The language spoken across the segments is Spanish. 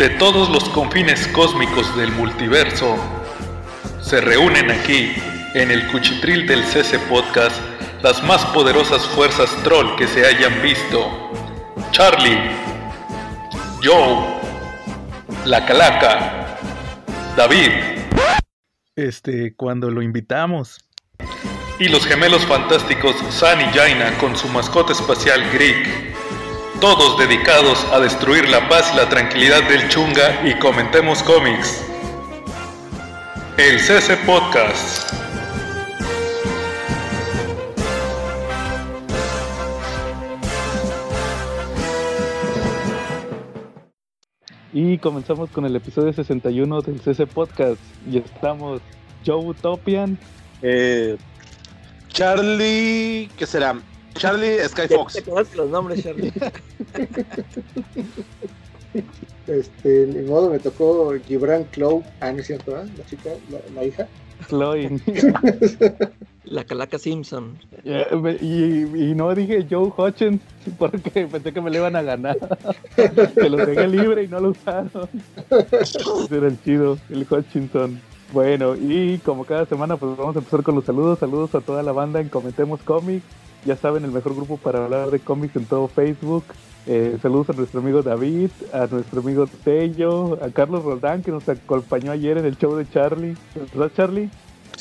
de todos los confines cósmicos del multiverso se reúnen aquí, en el cuchitril del CC Podcast, las más poderosas fuerzas troll que se hayan visto. Charlie, Joe, La Calaca, David. Este, cuando lo invitamos. Y los gemelos fantásticos San y Jaina con su mascota espacial Greek. Todos dedicados a destruir la paz y la tranquilidad del chunga y comentemos cómics. El CC Podcast. Y comenzamos con el episodio 61 del CC Podcast. Y estamos Joe Utopian. Eh, Charlie, ¿qué será? Charlie Skyfox. Te conozco los nombres, Charlie. Este, ni modo, me tocó Gibran Clow. Ah, no es cierto, ¿eh? La chica, la, la hija. Chloe. La Calaca Simpson. Y no dije Joe Hutchins porque pensé que me le iban a ganar. que lo dejé libre y no lo usaron. Ese era el chido, el Hutchinson. Bueno, y como cada semana, pues vamos a empezar con los saludos. Saludos a toda la banda en Comentemos Cómics. Ya saben, el mejor grupo para hablar de cómics en todo Facebook. Eh, saludos a nuestro amigo David, a nuestro amigo Tello, a Carlos Roldán que nos acompañó ayer en el show de Charlie. ¿Verdad, Charlie?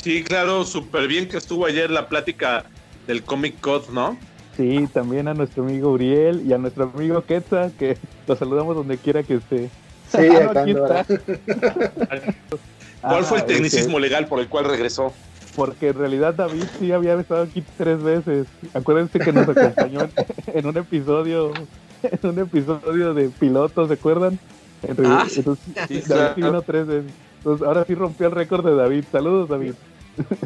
Sí, claro, súper bien que estuvo ayer la plática del Comic Code, ¿no? Sí, también a nuestro amigo Uriel y a nuestro amigo Quetza, que lo saludamos donde quiera que esté. Sí, Ah, no, aquí ando ¿Cuál fue el tecnicismo este, legal por el cual regresó? porque en realidad David sí había estado aquí tres veces. Acuérdense que nos acompañó en, en un episodio, en un episodio de pilotos, ¿se acuerdan? En realidad, Ah, sí. entonces, Sí, David sí vino tres veces. Entonces, ahora sí rompió el récord de David. Saludos, David.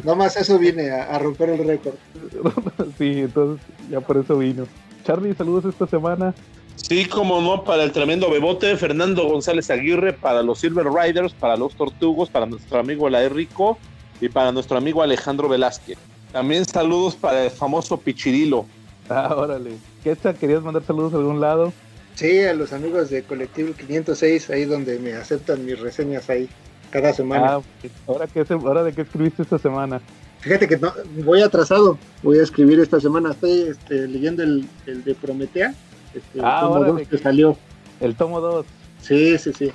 Nomás eso viene a, a romper el récord. sí, entonces ya por eso vino. Charlie, saludos esta semana. Sí, como no, para el tremendo bebote, Fernando González Aguirre, para los Silver Riders, para los Tortugos, para nuestro amigo La Rico y para nuestro amigo Alejandro Velázquez. También saludos para el famoso Pichirilo. Ah, órale. Quetza, ¿querías mandar saludos a algún lado? Sí, a los amigos de Colectivo 506, ahí donde me aceptan mis reseñas ahí cada semana. Ah, ¿ahora, qué, ¿ahora de qué escribiste esta semana? Fíjate que no, voy atrasado, voy a escribir esta semana, estoy este, leyendo el, el de Prometea, este, Ah, tomo órale. dos que salió. El tomo 2. Sí, sí, sí.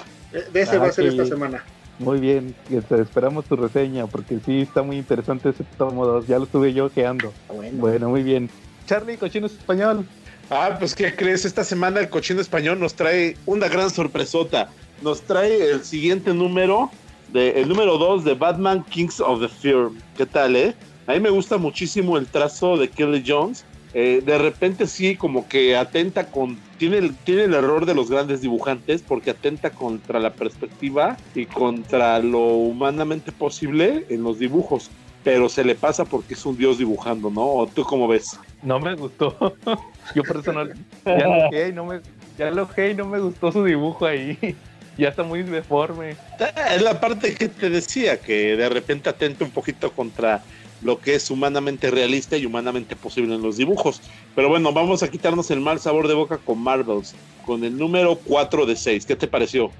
De ese Ah, va a ser esta bien. semana. Muy bien, Quetza, esperamos tu reseña porque sí está muy interesante ese tomo 2. Ya lo estuve yo ojeando. Bueno, Bueno, muy bien. Charlie, cochino español. Ah, pues ¿qué crees? Esta semana el cochino español nos trae una gran sorpresota. Nos trae el siguiente número, de, el número 2 de Batman Kings of the Fear. ¿Qué tal, eh? A mí me gusta muchísimo el trazo de Kelly Jones. Eh, de repente sí, como que atenta con... Tiene el, tiene el error de los grandes dibujantes porque atenta contra la perspectiva y contra lo humanamente posible en los dibujos. Pero se le pasa porque es un dios dibujando, ¿no? ¿O tú cómo ves? No me gustó. Yo por eso no. Ya lo y no me, ya lo y no me gustó su dibujo ahí. Ya está muy deforme. Ah, Es la parte que te decía, que de repente atenta un poquito contra lo que es humanamente realista y humanamente posible en los dibujos. Pero bueno, vamos a quitarnos el mal sabor de boca con Marvels, con el número 4 de 6. ¿Qué te pareció?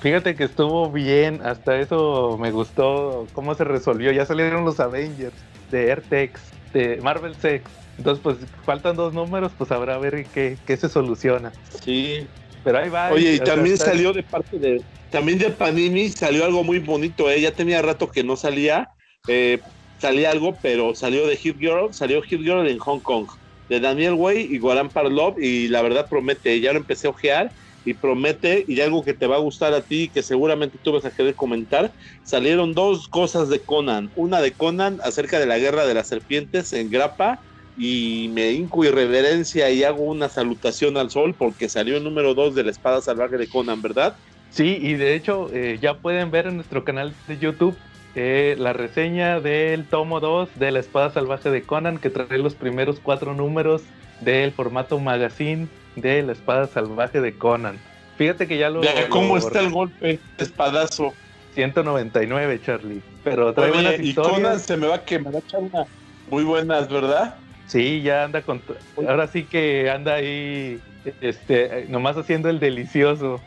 Fíjate que estuvo bien. Hasta eso me gustó cómo se resolvió. Ya salieron los Avengers de Airtex, de Marvel Sex. Entonces, pues faltan dos números, pues habrá a ver qué, qué se soluciona. Sí. Pero ahí va. Oye, y sea, también salió de parte de... También de Panini salió algo muy bonito, ¿eh? Ya tenía rato que no salía. eh, salía algo, pero salió de Hit Girl, salió Hit Girl en Hong Kong, de Daniel Way y Guaran Parlov, y la verdad promete, ya lo empecé a ojear, y promete, y algo que te va a gustar a ti, que seguramente tú vas a querer comentar, salieron dos cosas de Conan, una de Conan acerca de la guerra de las serpientes en Grapa, y me hinco y reverencia y hago una salutación al sol porque salió el número 2 de la espada salvaje de Conan, ¿verdad? Sí, y de hecho eh, ya pueden ver en nuestro canal de YouTube eh, la reseña del tomo 2 de la espada salvaje de Conan que trae los primeros cuatro números del formato magazine de la espada salvaje de Conan. Fíjate que ya lo... Vea cómo lo- está el golpe, espadazo. 199, Charlie. Pero trae Oye, buenas y Conan se me va a quemar a echar una muy buenas, ¿verdad? Sí, ya anda con... Ahora sí que anda ahí, este, nomás haciendo el delicioso.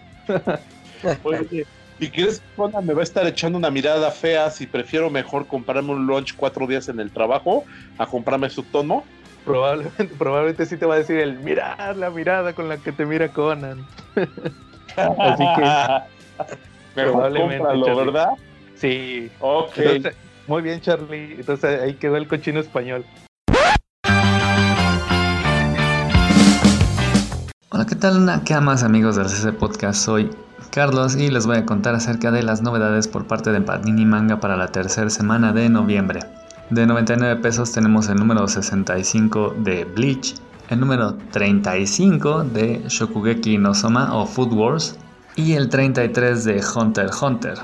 Oye, ¿y crees que Conan me va a estar echando una mirada fea si prefiero mejor comprarme un lunch cuatro días en el trabajo a comprarme su tono? Probablemente, probablemente sí te va a decir el mirar la mirada con la que te mira Conan. Así que Probablemente, cómpralo, Charlie. ¿verdad? sí. Ok. Entonces, muy bien, Charlie. Entonces ahí quedó el cochino español. Hola, ¿qué tal, Nakamas amigos del CC Podcast? Soy Carlos y les voy a contar acerca de las novedades por parte de Panini Manga para la tercera semana de noviembre. De 99 pesos tenemos el número 65 de Bleach, el número 35 de Shokugeki no Soma o Food Wars y el 33 de Hunter x Hunter.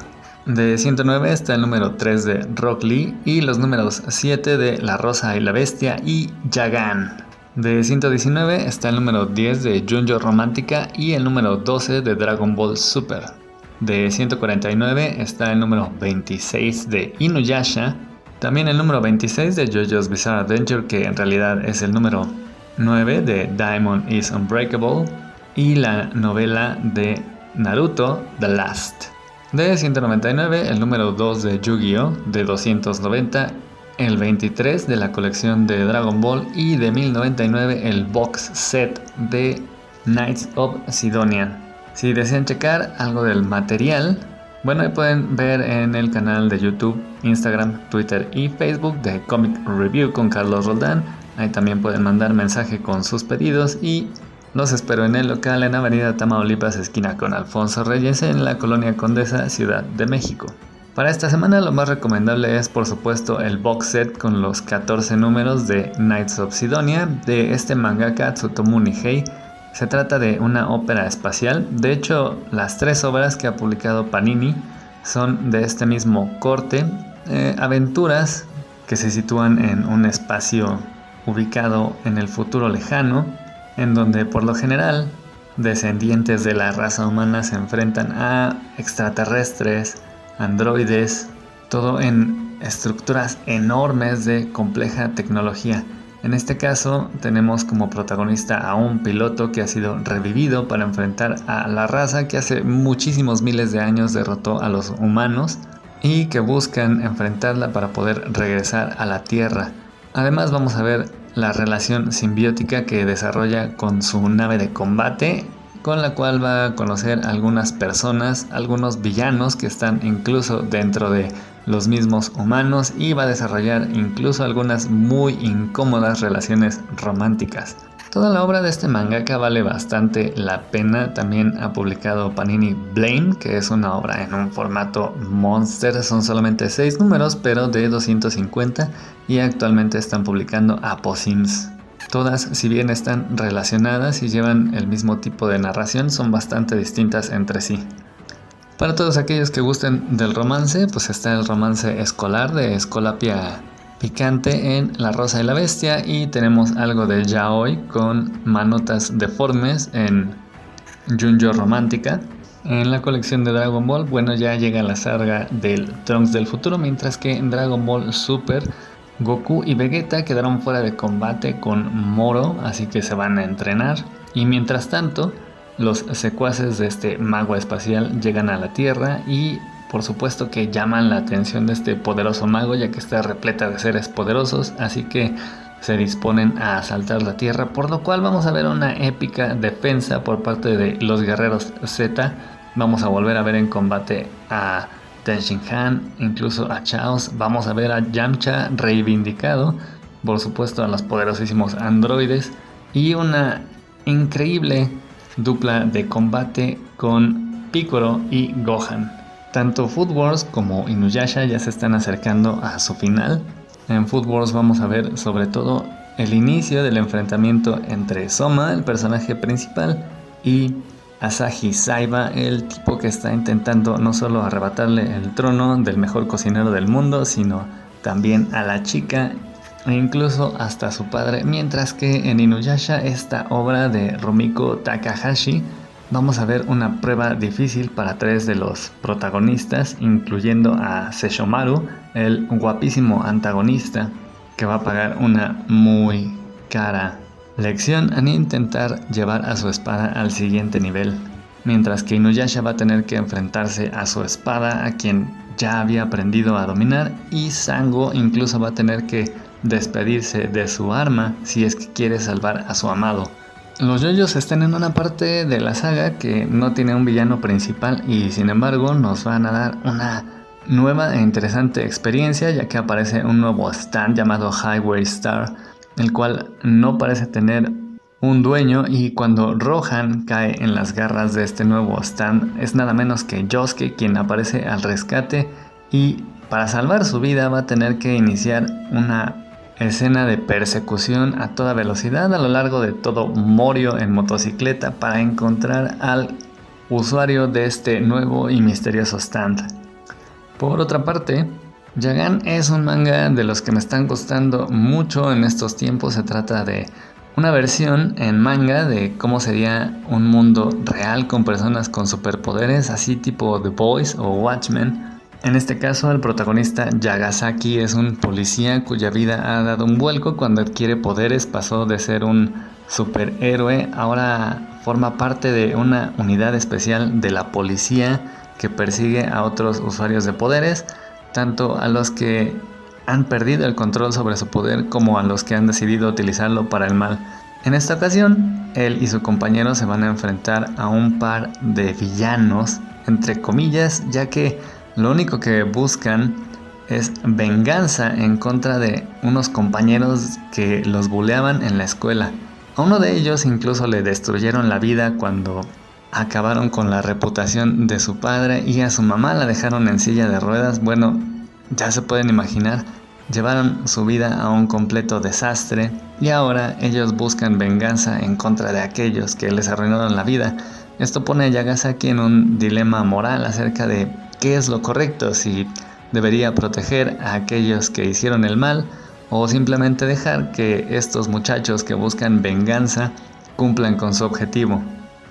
De 109 está el número 3 de Rock Lee y los números 7 de La Rosa y la Bestia y Yagan. De 119 está el número 10 de Junjo Romántica y el número 12 de Dragon Ball Super. De 149 está el número 26 de Inuyasha. También el número 26 de JoJo's Bizarre Adventure, que en realidad es el número 9 de Diamond is Unbreakable. Y la novela de Naruto The Last. De 199 el número 2 de Yu-Gi-Oh! De 290 el 23 de la colección de Dragon Ball y de 1099 el box set de Knights of Sidonia. Si desean checar algo del material, bueno, ahí pueden ver en el canal de YouTube, Instagram, Twitter y Facebook de Comic Review con Carlos Roldán. Ahí también pueden mandar mensaje con sus pedidos y los espero en el local en Avenida Tamaulipas, esquina con Alfonso Reyes, en la colonia Condesa, Ciudad de México. Para esta semana lo más recomendable es por supuesto el box set con los 14 números de Knights of Sidonia de este mangaka Tsutomu Nihei. Se trata de una ópera espacial, de hecho las tres obras que ha publicado Panini son de este mismo corte, eh, aventuras que se sitúan en un espacio ubicado en el futuro lejano, en donde por lo general descendientes de la raza humana se enfrentan a extraterrestres, androides, todo en estructuras enormes de compleja tecnología. En este caso tenemos como protagonista a un piloto que ha sido revivido para enfrentar a la raza que hace muchísimos miles de años derrotó a los humanos y que buscan enfrentarla para poder regresar a la Tierra. Además vamos a ver la relación simbiótica que desarrolla con su nave de combate con la cual va a conocer algunas personas, algunos villanos que están incluso dentro de los mismos humanos y va a desarrollar incluso algunas muy incómodas relaciones románticas. Toda la obra de este mangaka vale bastante la pena. También ha publicado Panini Blame, que es una obra en un formato monster. Son solamente 6 números, pero de 250. Y actualmente están publicando Aposims. Todas, si bien están relacionadas y llevan el mismo tipo de narración, son bastante distintas entre sí. Para todos aquellos que gusten del romance, pues está el romance escolar de Escolapia Picante en La Rosa y la Bestia y tenemos algo de Yaoi con manotas deformes en Junjo Romántica. En la colección de Dragon Ball, bueno, ya llega la saga del Trunks del futuro, mientras que en Dragon Ball Super Goku y Vegeta quedaron fuera de combate con Moro, así que se van a entrenar. Y mientras tanto, los secuaces de este mago espacial llegan a la Tierra y por supuesto que llaman la atención de este poderoso mago ya que está repleta de seres poderosos, así que se disponen a asaltar la Tierra, por lo cual vamos a ver una épica defensa por parte de los guerreros Z. Vamos a volver a ver en combate a Tenshin Han, incluso a Chaos. Vamos a ver a Yamcha reivindicado, por supuesto a los poderosísimos androides y una increíble dupla de combate con Piccolo y Gohan. Tanto Food Wars como Inuyasha ya se están acercando a su final. En Food Wars vamos a ver sobre todo el inicio del enfrentamiento entre Soma, el personaje principal, y Asahi Saiba, el tipo que está intentando no solo arrebatarle el trono del mejor cocinero del mundo, sino también a la chica e incluso hasta su padre, mientras que en Inuyasha, esta obra de Rumiko Takahashi, vamos a ver una prueba difícil para tres de los protagonistas, incluyendo a Seshomaru, el guapísimo antagonista, que va a pagar una muy cara lección en intentar llevar a su espada al siguiente nivel. mientras que Inuyasha va a tener que enfrentarse a su espada, a quien ya había aprendido a dominar, y Sango incluso va a tener que despedirse de su arma si es que quiere salvar a su amado. Los yoyos están en una parte de la saga que no tiene un villano principal y sin embargo nos van a dar una nueva e interesante experiencia ya que aparece un nuevo stand llamado Highway Star, el cual no parece tener un dueño y cuando Rohan cae en las garras de este nuevo stand es nada menos que Yosuke quien aparece al rescate y para salvar su vida va a tener que iniciar una escena de persecución a toda velocidad a lo largo de todo Morio en motocicleta para encontrar al usuario de este nuevo y misterioso stand. Por otra parte, Yagan es un manga de los que me están gustando mucho en estos tiempos. Se trata de una versión en manga de cómo sería un mundo real con personas con superpoderes, así tipo The Boys o Watchmen. En este caso, el protagonista Yagasaki es un policía cuya vida ha dado un vuelco cuando adquiere poderes, pasó de ser un superhéroe, ahora forma parte de una unidad especial de la policía que persigue a otros usuarios de poderes, tanto a los que han perdido el control sobre su poder como a los que han decidido utilizarlo para el mal. En esta ocasión, él y su compañero se van a enfrentar a un par de villanos, entre comillas, ya que lo único que buscan es venganza en contra de unos compañeros que los buleaban en la escuela. A uno de ellos incluso le destruyeron la vida cuando acabaron con la reputación de su padre y a su mamá la dejaron en silla de ruedas. Bueno, ya se pueden imaginar, llevaron su vida a un completo desastre y ahora ellos buscan venganza en contra de aquellos que les arruinaron la vida. Esto pone a Yagasaki en un dilema moral acerca de qué es lo correcto, si debería proteger a aquellos que hicieron el mal o simplemente dejar que estos muchachos que buscan venganza cumplan con su objetivo.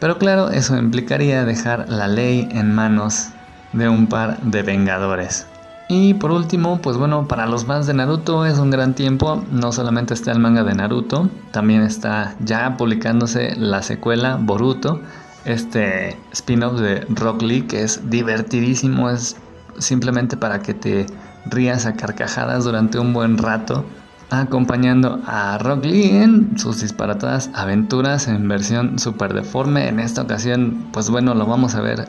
Pero claro, eso implicaría dejar la ley en manos de un par de vengadores. Y por último, pues bueno, para los fans de Naruto es un gran tiempo. No solamente está el manga de Naruto, también está ya publicándose la secuela Boruto, este spin-off de Rock Lee que es divertidísimo, es simplemente para que te rías a carcajadas durante un buen rato, acompañando a Rock Lee en sus disparatadas aventuras en versión super deforme. En esta ocasión, pues bueno, lo vamos a ver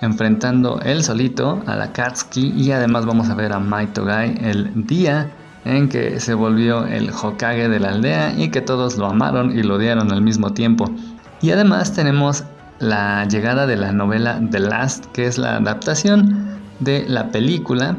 enfrentando él solito a la Katsuki y además vamos a ver a Maitogai el día en que se volvió el Hokage de la aldea y que todos lo amaron y lo odiaron al mismo tiempo. Y además tenemos la llegada de la novela The Last, que es la adaptación de la película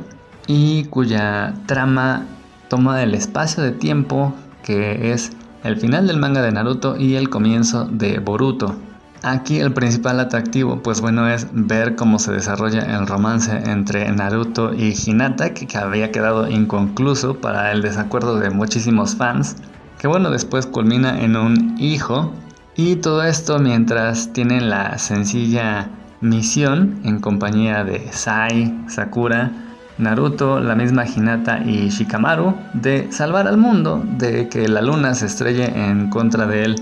y cuya trama toma el espacio de tiempo que es el final del manga de Naruto y el comienzo de Boruto. Aquí el principal atractivo, pues bueno, es ver cómo se desarrolla el romance entre Naruto y Hinata, que había quedado inconcluso para el desacuerdo de muchísimos fans, que bueno, después culmina en un hijo, y todo esto mientras tienen la sencilla misión en compañía de Sai, Sakura, Naruto, la misma Hinata y Shikamaru de salvar al mundo de que la luna se estrelle en contra de él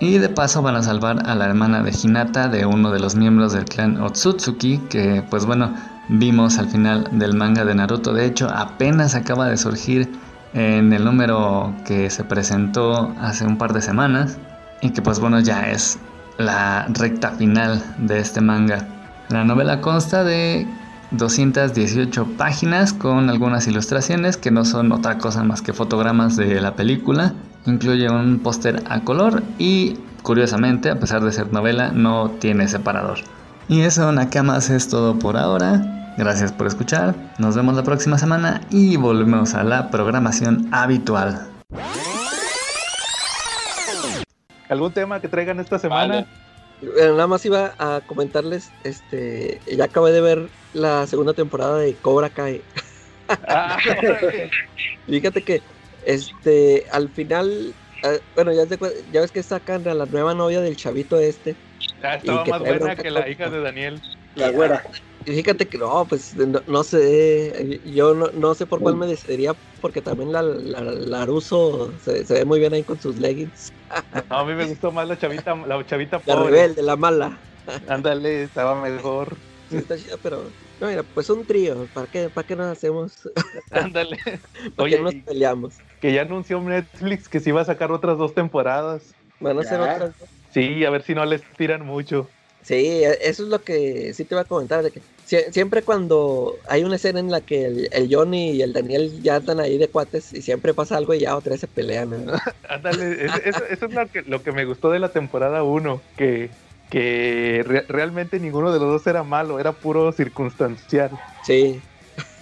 y de paso van a salvar a la hermana de Hinata de uno de los miembros del clan Otsutsuki, que pues bueno, vimos al final del manga de Naruto. De hecho, apenas acaba de surgir en el número que se presentó hace un par de semanas. Y que pues bueno, ya es la recta final de este manga. La novela consta de 218 páginas con algunas ilustraciones que no son otra cosa más que fotogramas de la película Incluye un póster a color y, curiosamente, a pesar de ser novela, no tiene separador. Y eso, Nakamas, es todo por ahora. Gracias por escuchar. Nos vemos la próxima semana y volvemos a la programación habitual. ¿Algún tema que traigan esta semana? Nada más iba a comentarles, este, ya acabé de ver la segunda temporada de Cobra Kai. Ah, Fíjate que este, al final, eh, bueno, ya, ya ves que sacan a la nueva novia del chavito este. Ah, estaba más buena que la hija de Daniel. La güera. Y fíjate que no, pues no, sé, yo no, sé por cuál me decidiría, porque también la, la, Laruso se, ve muy bien ahí con sus leggings. No, a mí me gustó más la chavita, la chavita pobre. La rebelde, la mala. Ándale, estaba mejor. Sí, está chido, pero. No, mira, pues un trío. ¿Para qué, para qué nos hacemos? Ándale. ¿Para qué nos peleamos? Que ya anunció Netflix que sí va a sacar otras dos temporadas. Van a hacer Ya. otras. Sí, a ver si no les tiran mucho. Sí, eso es lo que sí te iba a comentar. De que sie- siempre cuando hay una escena en la que el, el Johnny y el Daniel ya están ahí de cuates y siempre pasa algo y ya otra vez se pelean. ¿no? Ándale, es- eso, eso es lo que, lo que me gustó de la temporada 1, que, que re- realmente ninguno de los dos era malo, era puro circunstancial. Sí,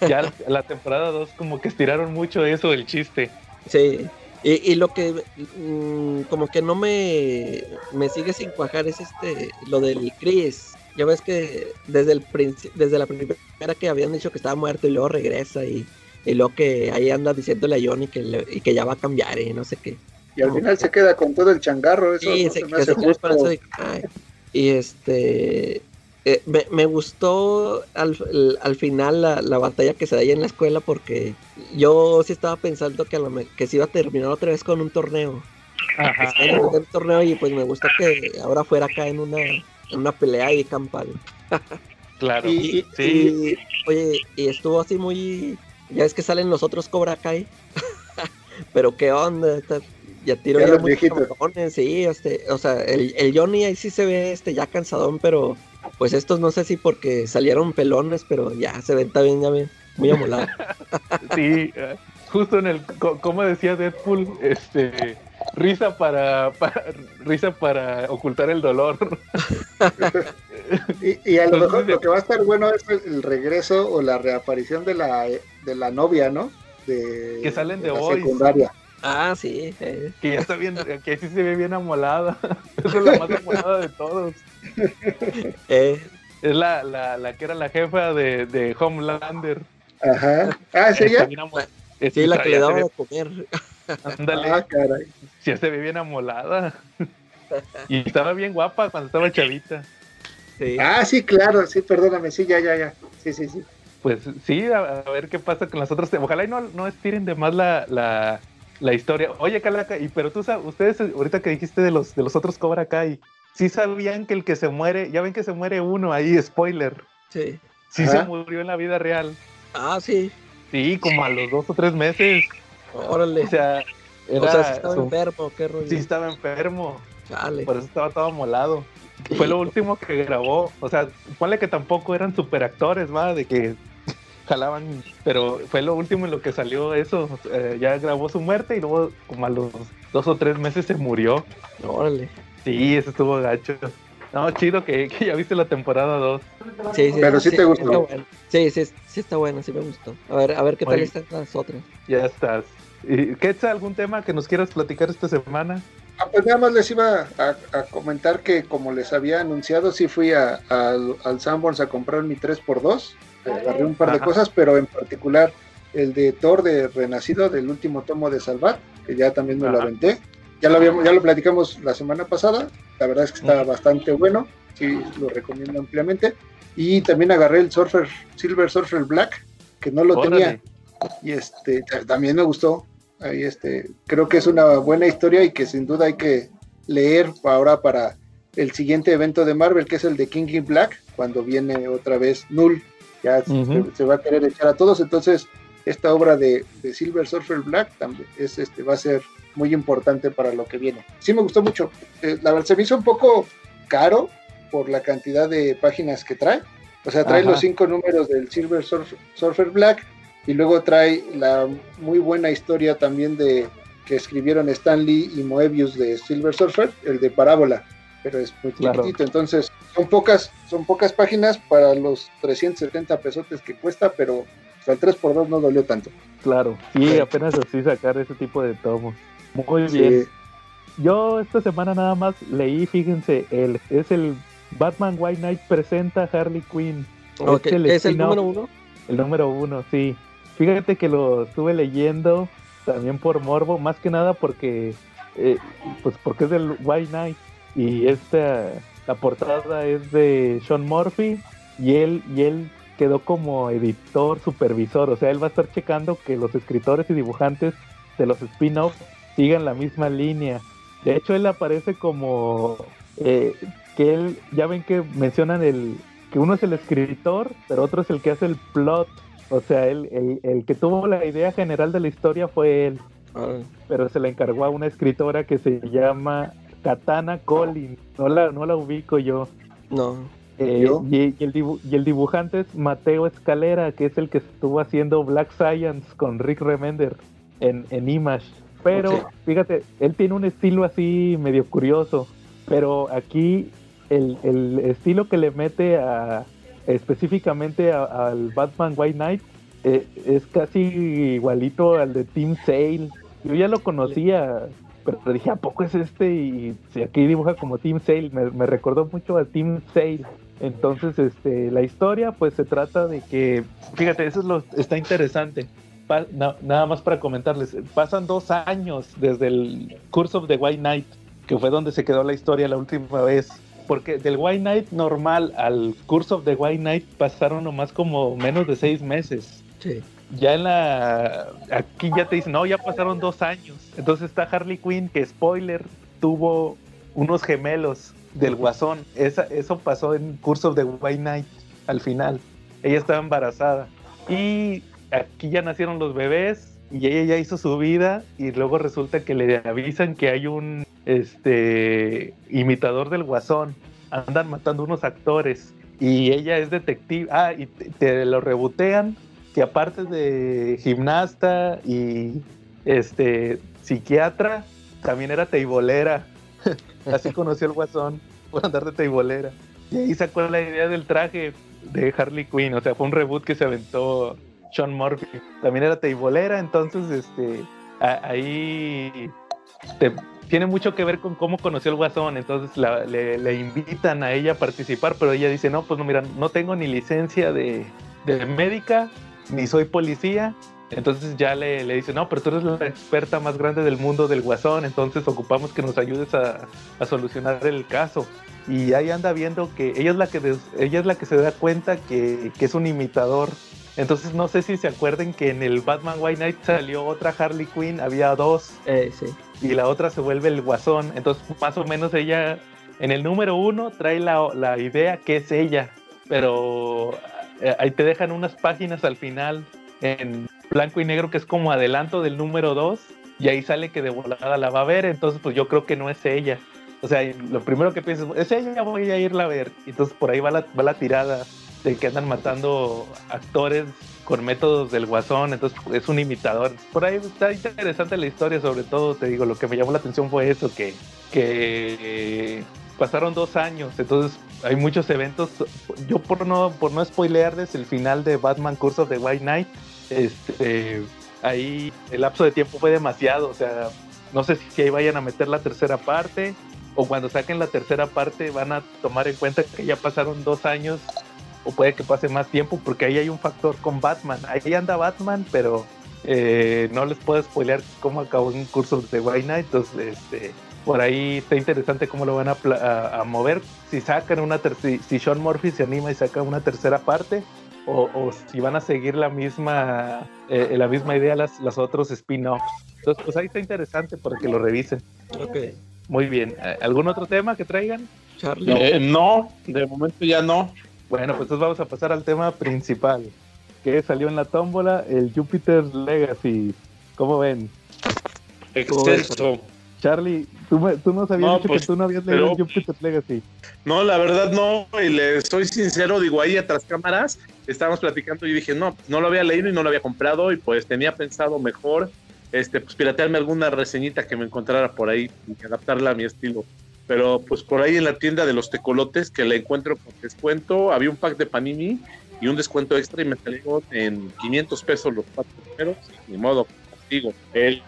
Ya la temporada 2 como que estiraron mucho eso del chiste. sí. Y, y lo que mm, como que no me, me sigue sin cuajar es este lo del Chris. Ya ves que desde el desde la primera que habían dicho que estaba muerto y luego regresa y, y luego que ahí anda diciéndole a Johnny que, le- y que ya va a cambiar y no sé qué. Y al final se queda con todo el changarro. Eso Sí, no se, se me que hace se quede con justo. eso de- ay. Y este. eh, me, me gustó al, al final la, la batalla que se da ahí en la escuela porque yo sí estaba pensando que, a lo que se iba a terminar otra vez con un torneo. Ajá. En un torneo y pues me gustó que ahora fuera acá en una, una pelea ahí campal. Claro. Y- sí, Y, oye, y estuvo así muy. Ya es que salen los otros Cobra Kai. Pero qué onda, Está- ya tiro Ya ya, los muchos viejitos. cabrones, sí, este, o sea, el, el Johnny ahí sí se ve este ya cansadón, pero pues estos no sé si porque salieron pelones, pero ya se ven también ya bien, muy amolados. sí, justo en el, co- como decía Deadpool, este, risa para, para- risa para ocultar el dolor. Y, y a lo Entonces, mejor lo que va a estar bueno es el, el regreso o la reaparición de la, de la novia, ¿no? De, Que salen de Boys. secundaria. Ah, sí, eh, Que ya está bien, que sí se ve bien amolada. Esa es la más amolada de todos. eh, Es la, la, la que era la jefa de, de Homelander. Ajá. Ah, ¿es Está sí, la que le daba de comer. ándale, Ah, caray. ya se ve bien amolada. Y estaba bien guapa cuando estaba chavita. Sí. Ah, sí, claro, sí, perdóname, sí, ya, ya, ya. Sí, sí, sí. Pues sí, a, a ver qué pasa con las otras. Ojalá y no, no estiren de más la, la, la historia. Oye, Calaca, y pero tú sabes, ustedes ahorita que dijiste de los, de los otros Cobra Kai, sí sabían que el que se muere, ya ven que se muere uno ahí, spoiler. Sí. Sí Ajá. se murió en la vida real. Ah, sí. Sí, como a los dos o tres meses. Órale. O sea, era, o sea, si estaba su- enfermo, qué rollo. sí estaba enfermo. Por eso estaba todo molado. Fue lo último que grabó. O sea, ponle que tampoco eran super actores, va, de que jalaban, pero fue lo último en lo que salió eso. Eh, ya grabó su muerte y luego como a los dos o tres meses se murió. Órale. Sí, eso estuvo gacho. No, chido que, que ya viste la temporada 2. Sí, sí, Pero sí te gustó. está bueno. Sí, sí, sí está bueno, sí me gustó. A ver, a ver qué tal Oye. están las otras. Ya estás. ¿Y ¿Qué es algún tema que nos quieras platicar esta semana? Ah, pues nada más les iba a, a comentar que como les había anunciado, sí fui a, al- al Sanborns a comprar mi 3x2. Agarré un par de Ajá. cosas, pero en particular el de Thor de Renacido, del último tomo de Salvat, que ya también me lo aventé. Ya lo, habíamos, ya lo platicamos la semana pasada, la verdad es que está bastante bueno, sí lo recomiendo ampliamente. Y también agarré el Surfer, Silver Surfer Black, que no lo tenía Órale. y este ta- también me gustó ahí este creo que es una buena historia y que sin duda hay que leer ahora para el siguiente evento de Marvel que es el de King in Black cuando viene otra vez Null ya Ujú. se, se va a querer echar a todos entonces esta obra de, de Silver Surfer Black también es este va a ser muy importante para lo que viene sí me gustó mucho Eh, la verdad se me hizo un poco caro por la cantidad de páginas que trae o sea trae Ajá. los cinco números del Silver Surf- Surfer Black y luego trae la muy buena historia también de que escribieron Stan Lee y Moebius de Silver Surfer, el de Parábola, pero es muy Claro. chiquitito, entonces son pocas, son pocas páginas para los 370 pesotes que cuesta, pero o sea, el 3x2 no dolió tanto. Claro. Sí, Sí. apenas así sacar ese tipo de tomos. Muy Sí, bien. Yo esta semana nada más leí, fíjense, el, es el Batman White Knight presenta Harley Quinn. Es el ¿Es el spin-off, número uno? El número uno, sí. Fíjate que lo estuve leyendo también por morbo, más que nada porque, eh, pues porque es del White Knight y esta, la portada es de Sean Murphy y él, y él quedó como editor, supervisor, o sea, él va a estar checando que los escritores y dibujantes de los spin-offs sigan la misma línea. De hecho, él aparece como, eh, que él, ya ven que mencionan el que uno es el escritor, pero otro es el que hace el plot. O sea, él, el, el que tuvo la idea general de la historia fue él, Ah, pero se la encargó a una escritora que se llama Katana Collins. No la, no la ubico yo. no. Eh, ¿Yo? y, y el dibu- y el dibujante es Mateo Escalera, que es el que estuvo haciendo Black Science con Rick Remender en, en Image. Pero fíjate, él tiene un estilo así medio curioso. Pero aquí el, el estilo que le mete a específicamente a- al Batman White Knight eh, es casi igualito al de Team Sale. Yo ya lo conocía, pero dije, ¿a poco es este? Y si aquí dibuja como Team Sale, me, me recordó mucho a Team Sale. Entonces, este, la historia, pues se trata de que, fíjate, eso es lo, está interesante. Na- nada más para comentarles, pasan dos años desde el Curse of the White Knight, que fue donde se quedó la historia la última vez. Porque del White Knight normal al Curse of the White Knight pasaron nomás como menos de seis meses Sí. ya en la aquí ya te dicen no ya pasaron dos años entonces está Harley Quinn que spoiler tuvo unos gemelos del guasón Esa- eso pasó en Curse of the White Knight al final ella estaba embarazada y aquí ya nacieron los bebés y ella ya hizo su vida y luego resulta que le avisan que hay un este imitador del guasón andan matando unos actores y ella es detective ah y te, lo rebotean que aparte de gimnasta y este psiquiatra, también era teibolera. Así conoció el guasón por andar de teibolera. Y ahí sacó la idea del traje de Harley Quinn. O sea, fue un reboot que se aventó Sean Murphy. También era teibolera, entonces este a- ahí te- tiene mucho que ver con cómo conoció el guasón. Entonces la- le, le invitan a ella a participar, pero ella dice, no, pues no, mira, no tengo ni licencia de, de médica, ni soy policía. Entonces ya le, le dice, no, pero tú eres la experta más grande del mundo del guasón, entonces ocupamos que nos ayudes a, a solucionar el caso. Y ahí anda viendo que ella es la que, des- ella es la que se da cuenta que, que es un imitador. Entonces no sé si se acuerden que en el Batman White Knight salió otra Harley Quinn, había dos, Eh, sí. y la otra se vuelve el guasón. Entonces más o menos ella, en el número uno, trae la, la idea que es ella, pero eh, ahí te dejan unas páginas al final en blanco y negro que es como adelanto del número 2 y ahí sale que de volada la va a ver, entonces pues yo creo que no es ella. O sea, lo primero que piensas, es ella, voy a irla a ver. Entonces por ahí va la, va la tirada de que andan matando actores con métodos del guasón, entonces es un imitador. Por ahí está interesante la historia, sobre todo, te digo, lo que me llamó la atención fue eso, que, que pasaron dos años, entonces hay muchos eventos. Yo por no, por no spoilearles el final de Batman Curse of the White Knight, este, ahí el lapso de tiempo fue demasiado, o sea, no sé si ahí vayan a meter la tercera parte o cuando saquen la tercera parte van a tomar en cuenta que ya pasaron dos años o puede que pase más tiempo porque ahí hay un factor con Batman. Ahí anda Batman, pero eh, no les puedo spoilear cómo acabó un curso de White Knight. Entonces, este, por ahí está interesante cómo lo van a, a- a mover. Si sacan una tercera, si Sean Murphy se anima y saca una tercera parte, o, o si van a seguir la misma, eh, la misma idea las, las otros spin-offs. Entonces, pues ahí está interesante para que lo revisen. Ok. Muy bien. ¿Algún otro tema que traigan? Charlie. Eh, no, de momento ya no. Bueno, pues entonces vamos a pasar al tema principal, que salió en la tómbola, el Jupiter Legacy. ¿Cómo ven? Exceso. Charlie, tú, me- tú nos habías No, dicho pues, que tú no habías leído pero- el Jupiter Legacy. No, la verdad no, y le soy sincero, digo, ahí atrás cámaras estábamos platicando y dije, no, no lo había leído y no lo había comprado y pues tenía pensado mejor, este, pues piratearme alguna reseñita que me encontrara por ahí y adaptarla a mi estilo. Pero pues por ahí en la tienda de los tecolotes que la encuentro con descuento, había un pack de Panini y un descuento extra y me salió en 500 pesos los cuatro primeros, ni modo, castigo. El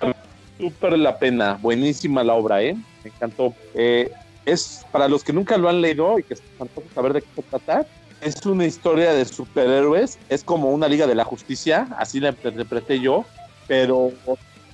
súper la pena, buenísima la obra, ¿eh? Me encantó. Eh, es para los que nunca lo han leído y que están antoja saber de qué se trata, es una historia de superhéroes, es como una Liga de la Justicia, así la interpreté yo, pero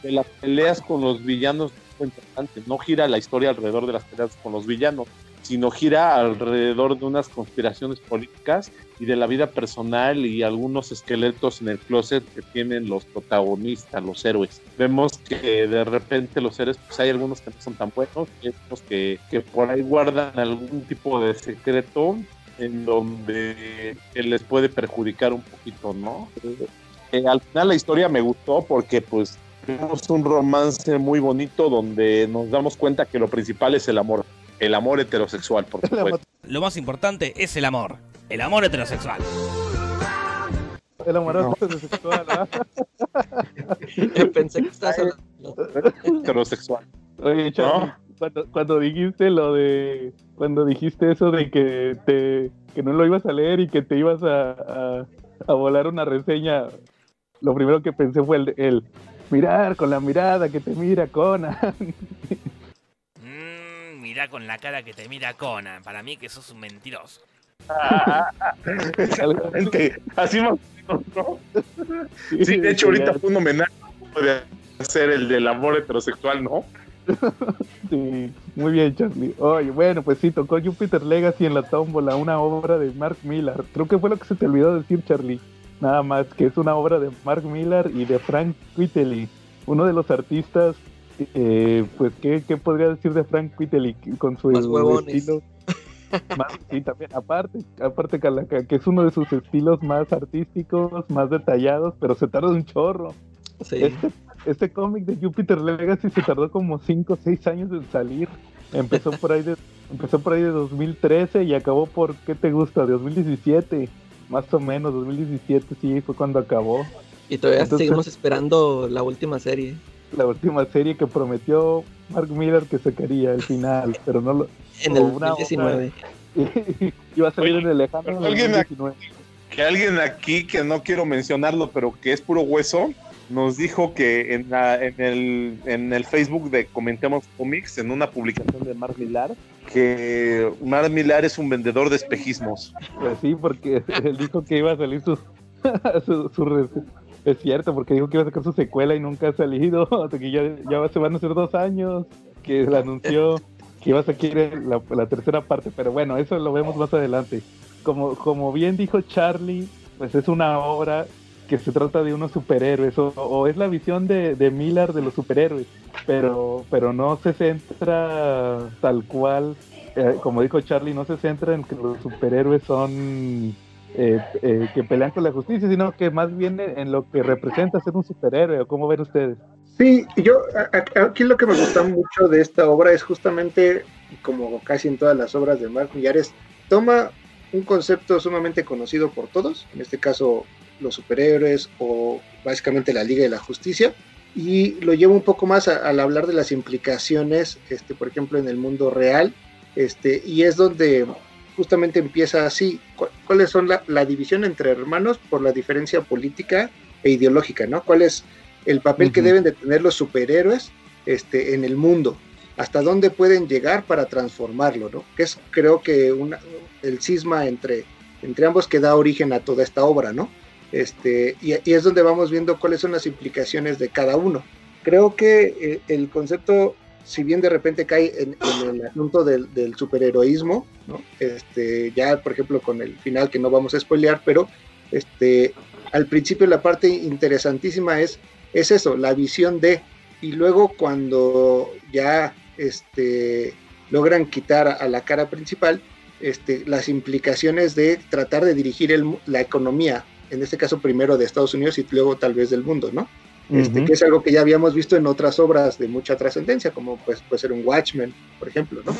de las peleas con los villanos interesante, no gira la historia alrededor de las peleas con los villanos, sino gira alrededor de unas conspiraciones políticas y de la vida personal y algunos esqueletos en el closet que tienen los protagonistas, los héroes. Vemos que de repente los héroes, pues hay algunos que no son tan buenos, y otros que, que por ahí guardan algún tipo de secreto en donde les puede perjudicar un poquito, ¿no? Eh, al final la historia me gustó porque pues tenemos un romance muy bonito donde nos damos cuenta que lo principal es el amor. El amor heterosexual, por supuesto. Lo más importante es el amor. El amor heterosexual. El amor heterosexual. ¿ah? Pensé que estabas hablando. Heterosexual. Oye, ¿No? cuando, cuando dijiste lo de. Cuando dijiste eso de que te que no lo ibas a leer y que te ibas a, a, a volar una reseña, lo primero que pensé fue el, el mirar con la mirada que te mira Conan. Mm, mira con la cara que te mira Conan. Para mí que sos un mentiroso. Exactamente. Así más ¿no? Sí, de hecho, ahorita fue un homenaje de hacer el del amor heterosexual, ¿no? Sí, muy bien, Charlie. Oye, bueno, pues sí, tocó Jupiter Legacy en la tómbola, una obra de Mark Millar. Creo que fue lo que se te olvidó decir, Charlie. Nada más, que es una obra de Mark Millar y de Frank Whiteley, uno de los artistas, eh, pues, ¿qué, ¿qué, podría decir de Frank Whiteley con su Más estilo? Más, sí, también, aparte, aparte Calaca, que es uno de sus estilos más artísticos, más detallados, pero se tarda un chorro. Sí. Este, este cómic de Jupiter Legacy se tardó como 5 o 6 años en salir. Empezó por ahí de empezó por ahí de 2013 y acabó por ¿qué te gusta? De 2017, más o menos 2017 sí fue cuando acabó. Y todavía Entonces- seguimos esperando la última serie. La última serie que prometió Mark Miller que sacaría al final, pero no lo En el Como una 2019. iba a salir en el lejano alguien 2019. Que alguien aquí, que no quiero mencionarlo, pero que es puro hueso, nos dijo que en, la- en, el, en el Facebook de Comentemos Comics, en una publicación de Mark Millar, que Mark Millar es un vendedor de espejismos. Pues sí, porque él dijo que iba a salir su, su, Es cierto, porque dijo que iba a sacar su secuela y nunca ha salido. que ya, ya se van a hacer dos años que la anunció que iba a sacar la, la tercera parte. Pero bueno, eso lo vemos más adelante. Como, como bien dijo Charlie, pues es una obra que se trata de unos superhéroes, o, es la visión de, de Miller de los superhéroes, pero, pero no se centra tal cual, eh, como dijo Charlie, no se centra en que los superhéroes son eh, eh, que pelean con la justicia, sino que más bien en lo que representa ser un superhéroe, o cómo ven ustedes. Sí, yo aquí lo que me gusta mucho de esta obra es justamente, como casi en todas las obras de Mark Millares, toma un concepto sumamente conocido por todos, en este caso los superhéroes o básicamente la Liga de la Justicia, y lo lleva un poco más a- al hablar de las implicaciones, este, por ejemplo, en el mundo real, este, y es donde justamente empieza así, cu- cuáles son la, la división entre hermanos por la diferencia política e ideológica, ¿no? ¿Cuál es el papel que Ujú. deben de tener los superhéroes este, en el mundo? ¿Hasta dónde pueden llegar para transformarlo, ¿no? Que es creo que una, el cisma entre, entre ambos que da origen a toda esta obra, ¿no? Este, y, es donde vamos viendo cuáles son las implicaciones de cada uno. Creo que eh, el concepto, si bien de repente cae en, el asunto del, del superheroísmo, este, ya por ejemplo con el final que no vamos a spoilear, pero este, al principio la parte interesantísima es, es eso, la visión de, y luego cuando ya este, logran quitar a, la cara principal, las implicaciones de tratar de dirigir la economía, en este caso primero de Estados Unidos y luego tal vez del mundo, ¿no? Este, Ujú. que es algo que ya habíamos visto en otras obras de mucha trascendencia, como pues, puede ser un Watchmen, por ejemplo, ¿no?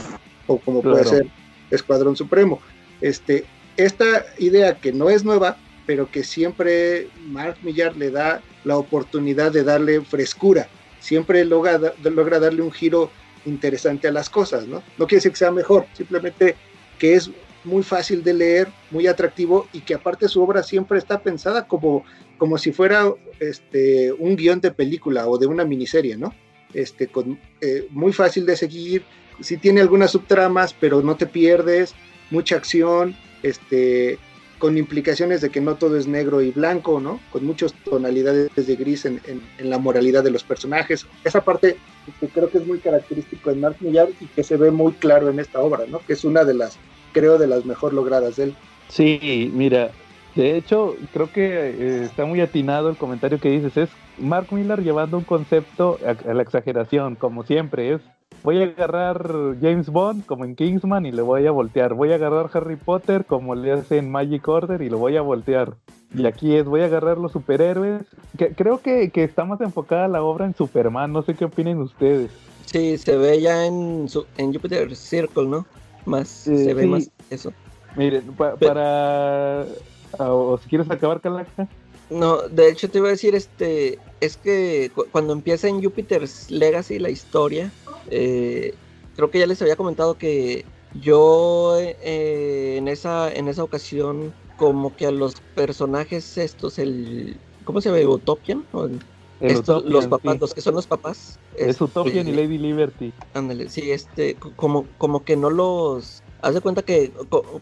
O como puede Claro. ser Escuadrón Supremo. Este, esta idea que no es nueva, pero que siempre Mark Millar le da la oportunidad de darle frescura, siempre logra, logra darle un giro interesante a las cosas, ¿no? No quiere decir que sea mejor, simplemente que es muy fácil de leer, muy atractivo y que aparte su obra siempre está pensada como, como si fuera este, un guion de película o de una miniserie, ¿no? Este, con, eh, muy fácil de seguir, sí tiene algunas subtramas, pero no te pierdes, mucha acción, este, con implicaciones de que no todo es negro y blanco, ¿no? Con muchas tonalidades de gris en, en, la moralidad de los personajes. Esa parte que creo que es muy característico de Mark Millar y que se ve muy claro en esta obra, ¿no? Que es una de las, creo, de las mejor logradas de él. Sí, mira, de hecho, creo que eh, está muy atinado el comentario que dices. Es Mark Millar llevando un concepto a, a la exageración, como siempre, es voy a agarrar James Bond como en Kingsman y le voy a voltear. Voy a agarrar Harry Potter como le hace en Magic Order y lo voy a voltear. Y aquí es, voy a agarrar los superhéroes. Que, creo que, que, está más enfocada la obra en Superman, no sé qué opinen ustedes. Sí, se ve ya en, en Jupiter Circle, ¿no? Más, se ve más eso. Miren, para... O, si quieres acabar, Calaca. No, de hecho te iba a decir, este, es que cuando empieza en Jupiter's Legacy la historia, eh, creo que ya les había comentado que yo eh, en, esa, en esa ocasión como que a los personajes estos, el... ¿Cómo se llama? ¿Utopian? Los papás, los que son los papás. Es este, Utopian y Lady Liberty. Ándale, sí, este, como, como que no los... Haz de cuenta que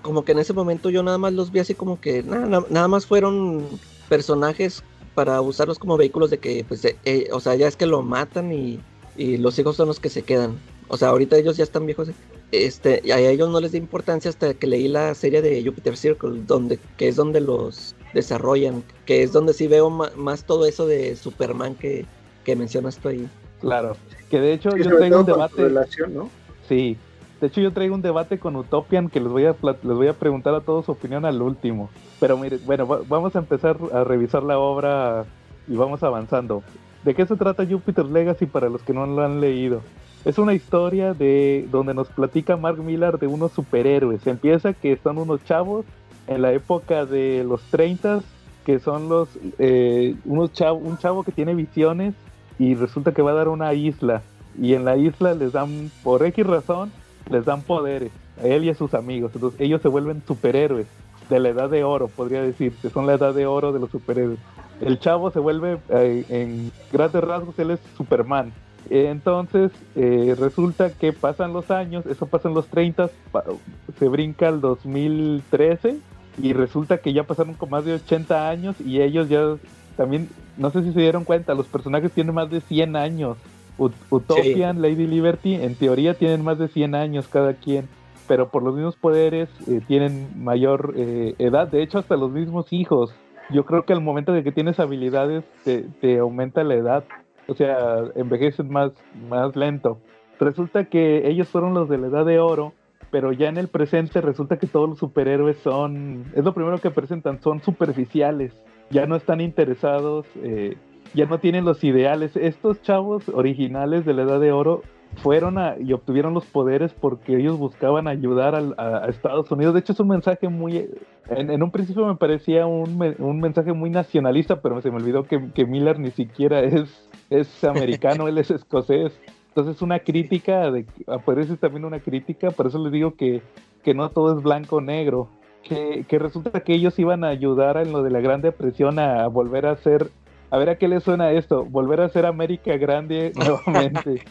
como que en ese momento yo nada más los vi así como que nada, nada más fueron personajes para usarlos como vehículos de que, pues, eh, o sea, ya es que lo matan y y los hijos son los que se quedan. O sea, ahorita ellos ya están viejos. Este, y a ellos no les da importancia hasta que leí la serie de Jupiter Circle, donde, que es donde los desarrollan, que es donde sí veo más, todo eso de Superman que, que mencionas tú ahí. Claro, que de hecho yo traigo un debate. Relación, ¿no? Sí, de hecho yo traigo un debate con Utopian que les voy a les voy a preguntar a todos su opinión al último. Pero mire, bueno, vamos a empezar a revisar la obra y vamos avanzando. ¿De qué se trata Jupiter Legacy para los que no lo han leído? Es una historia de donde nos platica Mark Millar de unos superhéroes. Empieza que son unos chavos en la época de los 30 que son los eh, unos chavo, un chavo que tiene visiones y resulta que va a dar una isla y en la isla les dan por X razón les dan poderes a él y a sus amigos. Entonces ellos se vuelven superhéroes de la edad de oro, podría decirse. Son la edad de oro de los superhéroes el chavo se vuelve, eh, en grandes rasgos, él es Superman. Entonces eh, resulta que pasan los años, eso pasa en los 30, se brinca al 2013 y resulta que ya pasaron con más de 80 años y ellos ya también, no sé si se dieron cuenta, los personajes tienen más de 100 años. Utopian, Lady Liberty, en teoría tienen más de 100 años cada quien, pero por los mismos poderes eh, tienen mayor edad, de hecho hasta los mismos hijos yo creo que al momento de que tienes habilidades te, aumenta la edad, o sea, envejeces más, más lento. Resulta que ellos fueron los de la edad de oro, pero ya en el presente resulta que todos los superhéroes son, es lo primero que presentan, son superficiales, ya no están interesados, eh, ya no tienen los ideales. Estos chavos originales de la edad de oro fueron y obtuvieron los poderes porque ellos buscaban ayudar a, Estados Unidos. De hecho, es un mensaje muy... En, un principio me parecía un, mensaje muy nacionalista, pero se me olvidó que, Miller ni siquiera es, es americano, él es escocés. Entonces es una crítica, de, aparece también una crítica, por eso les digo que, que no todo es blanco o negro. Que, que, resulta que ellos iban a ayudar en lo de la Gran Depresión a volver a ser a ver a qué le suena esto. Volver a ser América grande nuevamente.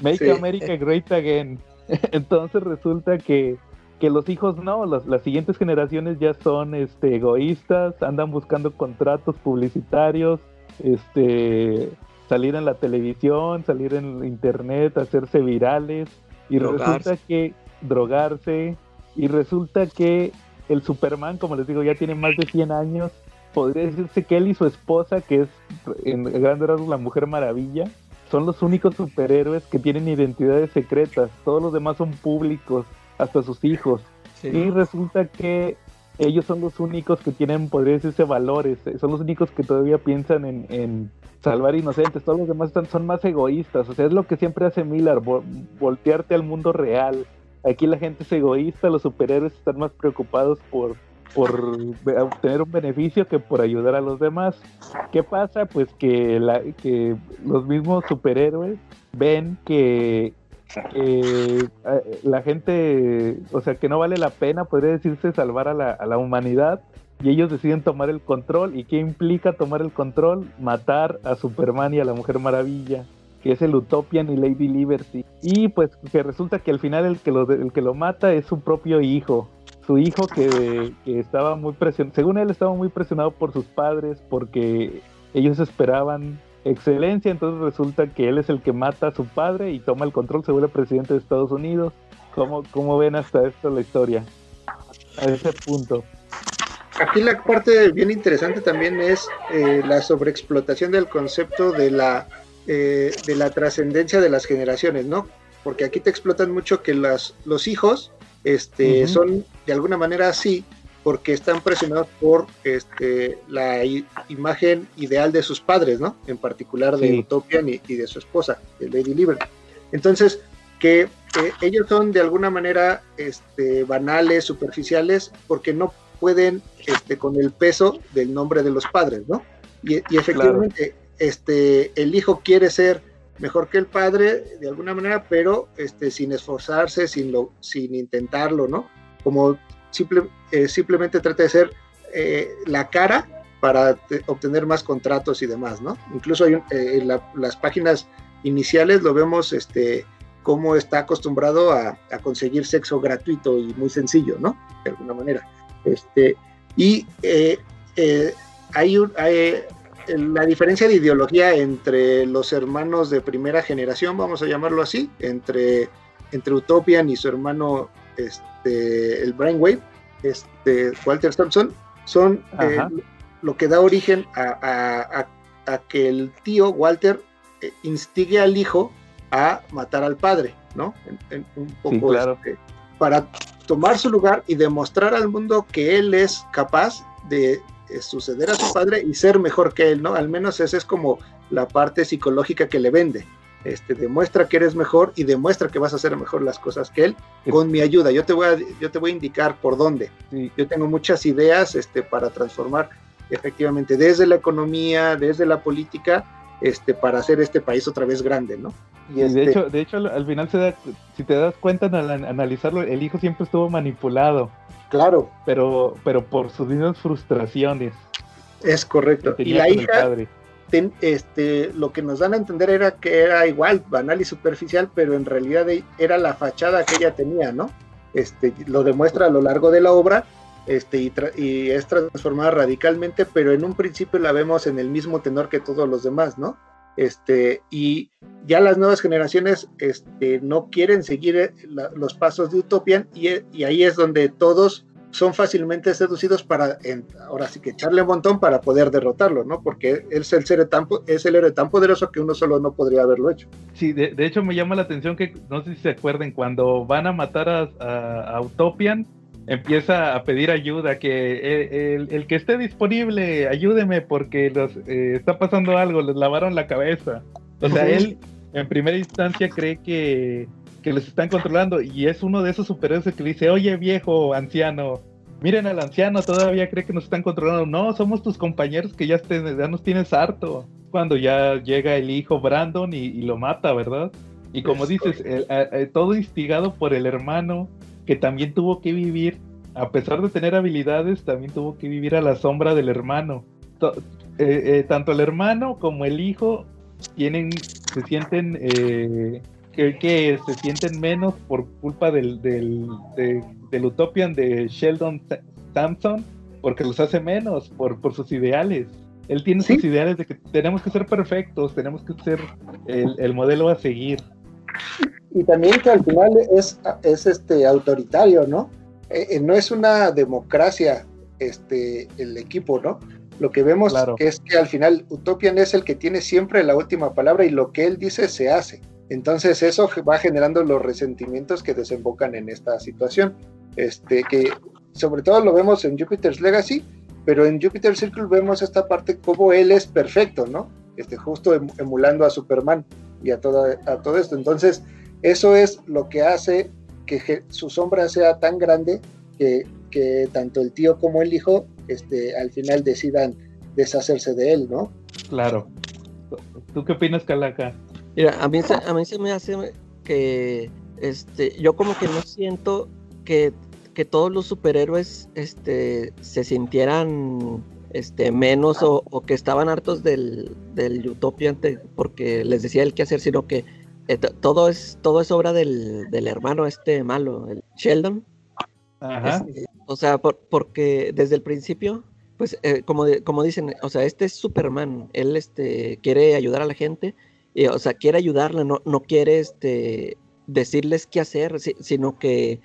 Make America great again. Entonces resulta que, que los hijos no, las siguientes generaciones ya son este, egoístas, andan buscando contratos publicitarios, este, salir en la televisión, salir en internet, hacerse virales. Y resulta que drogarse. Y resulta que el Superman, como les digo, ya tiene más de 100 años podría decirse que él y su esposa, que es en grande rasgos la Mujer Maravilla, son los únicos superhéroes que tienen identidades secretas. Todos los demás son públicos, hasta sus hijos. Y resulta que ellos son los únicos que tienen, podría decirse, valores. Son los únicos que todavía piensan en, salvar inocentes. Todos los demás están, son más egoístas. O sea, es lo que siempre hace Miller, voltearte al mundo real. Aquí la gente es egoísta, los superhéroes están más preocupados por por obtener un beneficio que por ayudar a los demás. ¿Qué pasa? Pues que los mismos superhéroes ven que eh, la gente, o sea, que no vale la pena, podría decirse, salvar a la, humanidad y ellos deciden tomar el control. ¿Y qué implica tomar el control? Matar a Superman y a la Mujer Maravilla que es el Utopian y Lady Liberty. Y pues que resulta que al final el que lo, el que lo mata es su propio hijo. su hijo que estaba muy presionado, según él estaba muy presionado por sus padres porque ellos esperaban excelencia, entonces resulta que él es el que mata a su padre y toma el control, se vuelve presidente de Estados Unidos. ¿Cómo, cómo ven hasta esto la historia? A ese punto. Aquí la parte bien interesante también es eh, la sobreexplotación del concepto de la, eh, de la trascendencia de las generaciones, ¿no? Porque aquí te explotan mucho que las, los hijos este, son de alguna manera así porque están presionados por este, la imagen ideal de sus padres, ¿no? En particular de Utopian y, de su esposa, de Lady Liberty. Entonces, que eh, ellos son de alguna manera este, banales, superficiales, porque no pueden este, con el peso del nombre de los padres, ¿no? Y, efectivamente, este, el hijo quiere ser mejor que el padre de alguna manera, pero este, sin esforzarse, sin, lo, sin intentarlo, ¿no? Como eh, simplemente trata de ser eh, la cara para obtener más contratos y demás, ¿no? Incluso hay, eh, en las páginas iniciales lo vemos este, cómo está acostumbrado a, conseguir sexo gratuito y muy sencillo, ¿no? De alguna manera. Este, y eh, eh, hay, la diferencia de ideología entre los hermanos de primera generación, vamos a llamarlo así, entre, entre Utopian y su hermano este, el Brainwave, este, Walter Thompson, son eh, lo que da origen a, que el tío Walter instigue al hijo a matar al padre, ¿no? un poco claro. Este, para tomar su lugar y demostrar al mundo que él es capaz de eh, suceder a su padre y ser mejor que él, ¿no? Al menos esa es como la parte psicológica que le vende. Este, demuestra que eres mejor y demuestra que vas a hacer mejor las cosas que él con mi ayuda. Yo te voy a, yo te voy a indicar por dónde. Yo tengo muchas ideas este, para transformar efectivamente desde la economía, desde la política, este, para hacer este país otra vez grande, ¿no? Y de este hecho, de hecho al, final se da, si te das cuenta al analizarlo, el hijo siempre estuvo manipulado. Claro. Pero, pero por sus mismas frustraciones. Es correcto. Y la hija, este, lo que nos dan a entender era que era igual, banal y superficial, pero en realidad e, era la fachada que ella tenía, ¿no? Este, lo demuestra a lo largo de la obra, este, y, es transformada radicalmente, pero en un principio la vemos en el mismo tenor que todos los demás, ¿no? Este, y ya las nuevas generaciones este, no quieren seguir eh, los pasos de Utopian y, ahí es donde todos son fácilmente seducidos para, ahora sí que echarle un montón para poder derrotarlo, ¿no? Porque es el, ser tan, es el héroe tan poderoso que uno solo no podría haberlo hecho. Sí, de, hecho me llama la atención que, no sé si se acuerden, cuando van a matar a, a Utopian, empieza a pedir ayuda, que el, que esté disponible, ayúdeme porque los, eh, está pasando algo, les lavaron la cabeza. O sea, él en primera instancia cree que, que les están controlando y es uno de esos superhéroes que dice, oye viejo, anciano, miren al anciano, todavía cree que nos están controlando. No, somos tus compañeros que ya, ya nos tienes harto. Cuando ya llega el hijo Brandon y, lo mata, ¿verdad? Y como dices, todo instigado por el hermano que también tuvo que vivir, a pesar de tener habilidades, también tuvo que vivir a la sombra del hermano. Eh, eh, tanto el hermano como el hijo tienen, se sienten eh, que, se sienten menos por culpa del, del, del Utopian de Sheldon Sampson, porque los hace menos por, por sus ideales. Él tiene sus ideales de que tenemos que ser perfectos, tenemos que ser el, el modelo a seguir y también que al final es, es este autoritario, ¿no? Eh, eh, no es una democracia este, el equipo, ¿no? Lo que vemos es que al final Utopian es el que tiene siempre la última palabra y lo que él dice se hace. Entonces eso va generando los resentimientos que desembocan en esta situación. Este, que sobre todo lo vemos en Jupiter's Legacy, pero en Jupiter Circle vemos esta parte como él es perfecto, ¿no? Este, justo em, emulando a Superman y a, toda, a todo esto. Entonces, eso es lo que hace que su sombra sea tan grande que, que tanto el tío como el hijo este, al final decidan deshacerse de él, ¿no? Claro. ¿Tú qué opinas, Calaca? Mira, a mí, se, a mí se me hace que este, yo como que no siento que, que todos los superhéroes este, se sintieran este, menos o, o, que estaban hartos del, del Utopia porque les decía el qué hacer, sino que eh, todo, es, todo es obra del, del, hermano este malo, el Sheldon. Ajá. Este, o sea, por- porque desde el principio, pues eh, como, como dicen, o sea, este es Superman, él este, quiere ayudar a la gente, y, o sea, quiere ayudarla, no, no quiere este, decirles qué hacer, si- sino que,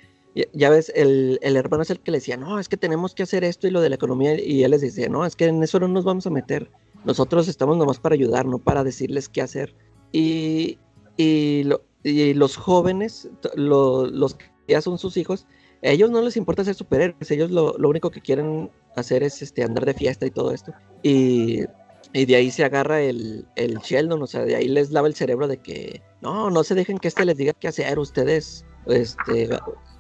ya, ves, el, el hermano es el que le decía, no, es que tenemos que hacer esto y lo de la economía, y él les decía, no, es que en eso no nos vamos a meter, nosotros estamos nomás para ayudar, no para decirles qué hacer. Y, y, lo- y los jóvenes, lo- los que ya son sus hijos, a ellos no les importa ser superhéroes, ellos lo, lo único que quieren hacer es este, andar de fiesta y todo esto. Y, y de ahí se agarra el, el Sheldon, o sea, de ahí les lava el cerebro de que no, no se dejen que este les diga qué hacer, ustedes, este,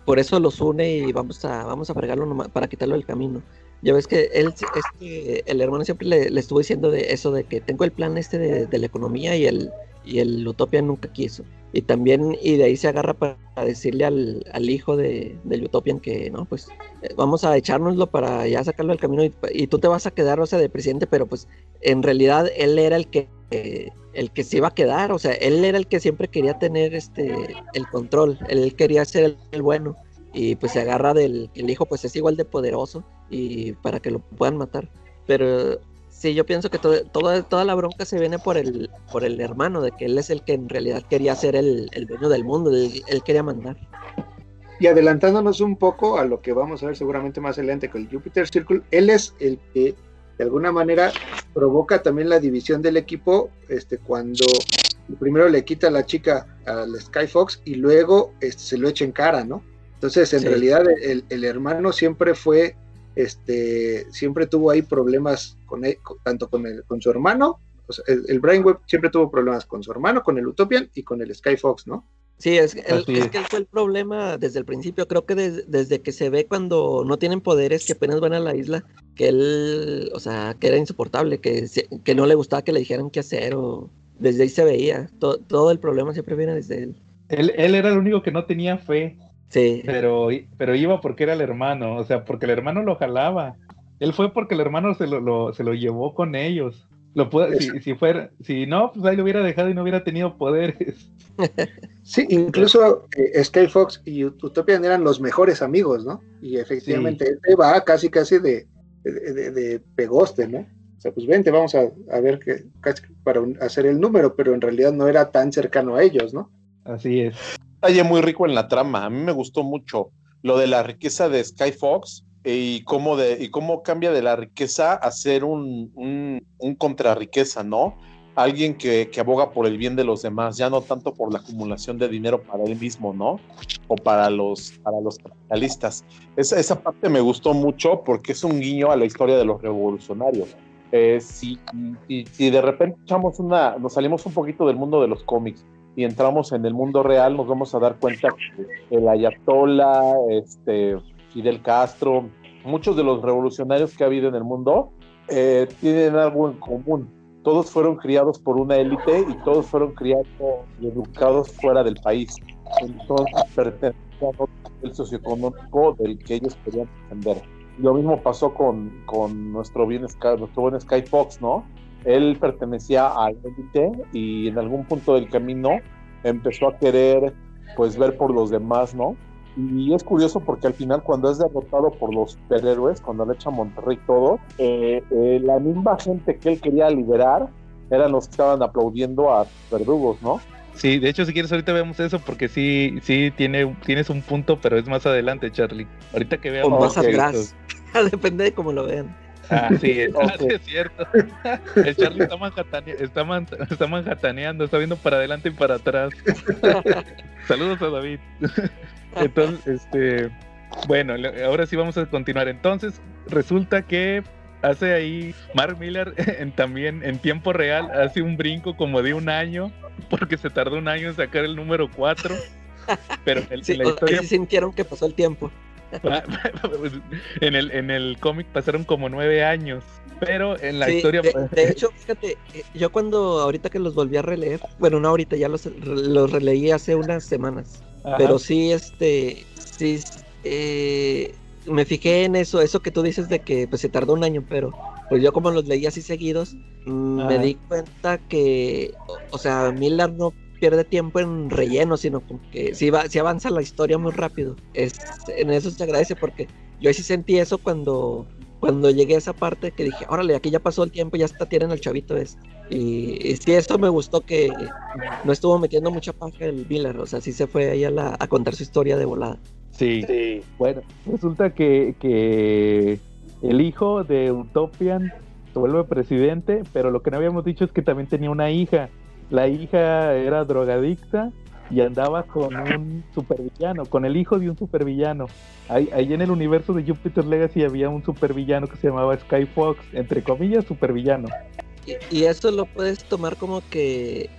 por eso los une y vamos a, vamos a fregarlo para quitarlo del camino. Ya ves que él, este, el hermano siempre le, le estuvo diciendo de eso, de que tengo el plan este de, de la economía y el, y el Utopia nunca quiso. Y también, y de ahí se agarra para decirle al, al hijo de, del Utopian que, no, pues eh, vamos a echárnoslo para ya sacarlo del camino y, tú te vas a quedar, o sea, de presidente, pero pues en realidad él era el que, eh, el que se iba a quedar, o sea, él era el que siempre quería tener este, el control, él quería ser el, el bueno. Y pues se agarra del el hijo pues es igual de poderoso y para que lo puedan matar. Pero sí, yo pienso que todo, toda, toda la bronca se viene por el, por el hermano, de que él es el que en realidad quería ser el, el dueño del mundo, él, él quería mandar. Y adelantándonos un poco a lo que vamos a ver seguramente más adelante con el Jupiter Circle, él es el que de alguna manera provoca también la división del equipo este, cuando primero le quita a la chica al Skyfox y luego este, se lo echa en cara, ¿no? Entonces, en Sí. realidad, el, el hermano siempre fue, este, siempre tuvo ahí problemas con él, con- tanto con, el, con su hermano, o sea, el, el Brian Webb siempre tuvo problemas con su hermano, con el Utopian y con el Skyfox, ¿no? Sí, es, el- es es. que él fue el problema desde el principio. Creo que des- desde que se ve cuando no tienen poderes, que apenas van a la isla, que él, o sea, que era insoportable, que, se- que no le gustaba que le dijeran qué hacer, o desde ahí se veía. To- todo el problema siempre viene desde él. Él, él era el único que no tenía fe, Sí, pero, pero iba porque era el hermano, o sea, porque el hermano lo jalaba. Él fue porque el hermano se lo, lo- se lo llevó con ellos. Lo puede, si, si fuera, si no, pues ahí lo hubiera dejado y no hubiera tenido poderes. Sí, incluso eh, Skyfox y Ut- Utopian eran los mejores amigos, ¿no? Y efectivamente, este va casi, casi de, de, de- de pegoste, ¿no? O sea, pues vente, vamos a, a ver que casi para un- hacer el número, pero en realidad no era tan cercano a ellos, ¿no? Así es. Detalle muy rico en la trama. A mí me gustó mucho lo de la riqueza de Skyfox y cómo, de, y cómo cambia de la riqueza a ser un, un, un contrarriqueza, ¿no? Alguien que, que aboga por el bien de los demás, ya no tanto por la acumulación de dinero para él mismo, ¿no? O para los, para los capitalistas. Esa, esa parte me gustó mucho porque es un guiño a la historia de los revolucionarios. Eh, si de repente echamos una, nos salimos un poquito del mundo de los cómics y entramos en el mundo real, nos vamos a dar cuenta que el Ayatollah, este, Fidel Castro, muchos de los revolucionarios que ha habido en el mundo eh, tienen algo en común. Todos fueron criados por una élite y todos fueron criados y educados fuera del país. Entonces pertenecían a otro nivel socioeconómico del que ellos querían defender. Lo mismo pasó con, con nuestro, bien Sky, nuestro buen Sky Fox, ¿no? Él pertenecía a la élite y en algún punto del camino empezó a querer pues ver por los demás, ¿no? Y es curioso porque al final cuando es derrotado por los superhéroes, cuando le echa a Monterrey todo, eh, eh, la misma gente que él quería liberar eran los que estaban aplaudiendo a verdugos, ¿no? Sí, de hecho, si quieres, ahorita vemos eso porque sí, sí tiene, tienes un punto, pero es más adelante, Charlie. Ahorita que o veamos. más ok, atrás. Depende de cómo lo vean. Ah, sí, es, ah, Ok. sí, es cierto. El Charlie está, manhattanea- está, man- está manhattaneando, está viendo para adelante y para atrás. Saludos a David. Entonces, este, bueno, ahora sí vamos a continuar. Entonces, resulta que hace ahí Mark Miller en, también en tiempo real, hace un brinco como de un año, porque se tardó un año en sacar el número 4. Pero Sí, la historia sí sintieron que pasó el tiempo. en el, en el cómic pasaron como nueve años, pero en la Sí, historia... de, de hecho, fíjate, eh, yo cuando ahorita que los volví a releer, bueno, no ahorita, ya los, los releí hace unas semanas, Ajá. pero sí, este, sí, eh, me fijé en eso, eso que tú dices de que pues se tardó un año, pero pues yo como los leí así seguidos, mm, me di cuenta que, o, o sea, Miller no, pierde tiempo en relleno, sino como que sí, va, sí avanza la historia muy rápido. Es, en eso se agradece porque yo sí sentí eso cuando, cuando llegué a esa parte que dije, órale, aquí ya pasó el tiempo, ya está, tienen al chavito este. Y, y sí, eso me gustó que no estuvo metiendo mucha paja el Miller, o sea, sí se fue ahí a, la- a contar su historia de volada. Sí. Bueno, resulta que, que el hijo de Utopian se vuelve presidente, pero lo que no habíamos dicho es que también tenía una hija. La hija era drogadicta y andaba con un supervillano, con el hijo de un supervillano. Ahí, ahí en el universo de Jupiter Legacy había un supervillano que se llamaba Skyfox, entre comillas, supervillano. Y, y eso lo puedes tomar como que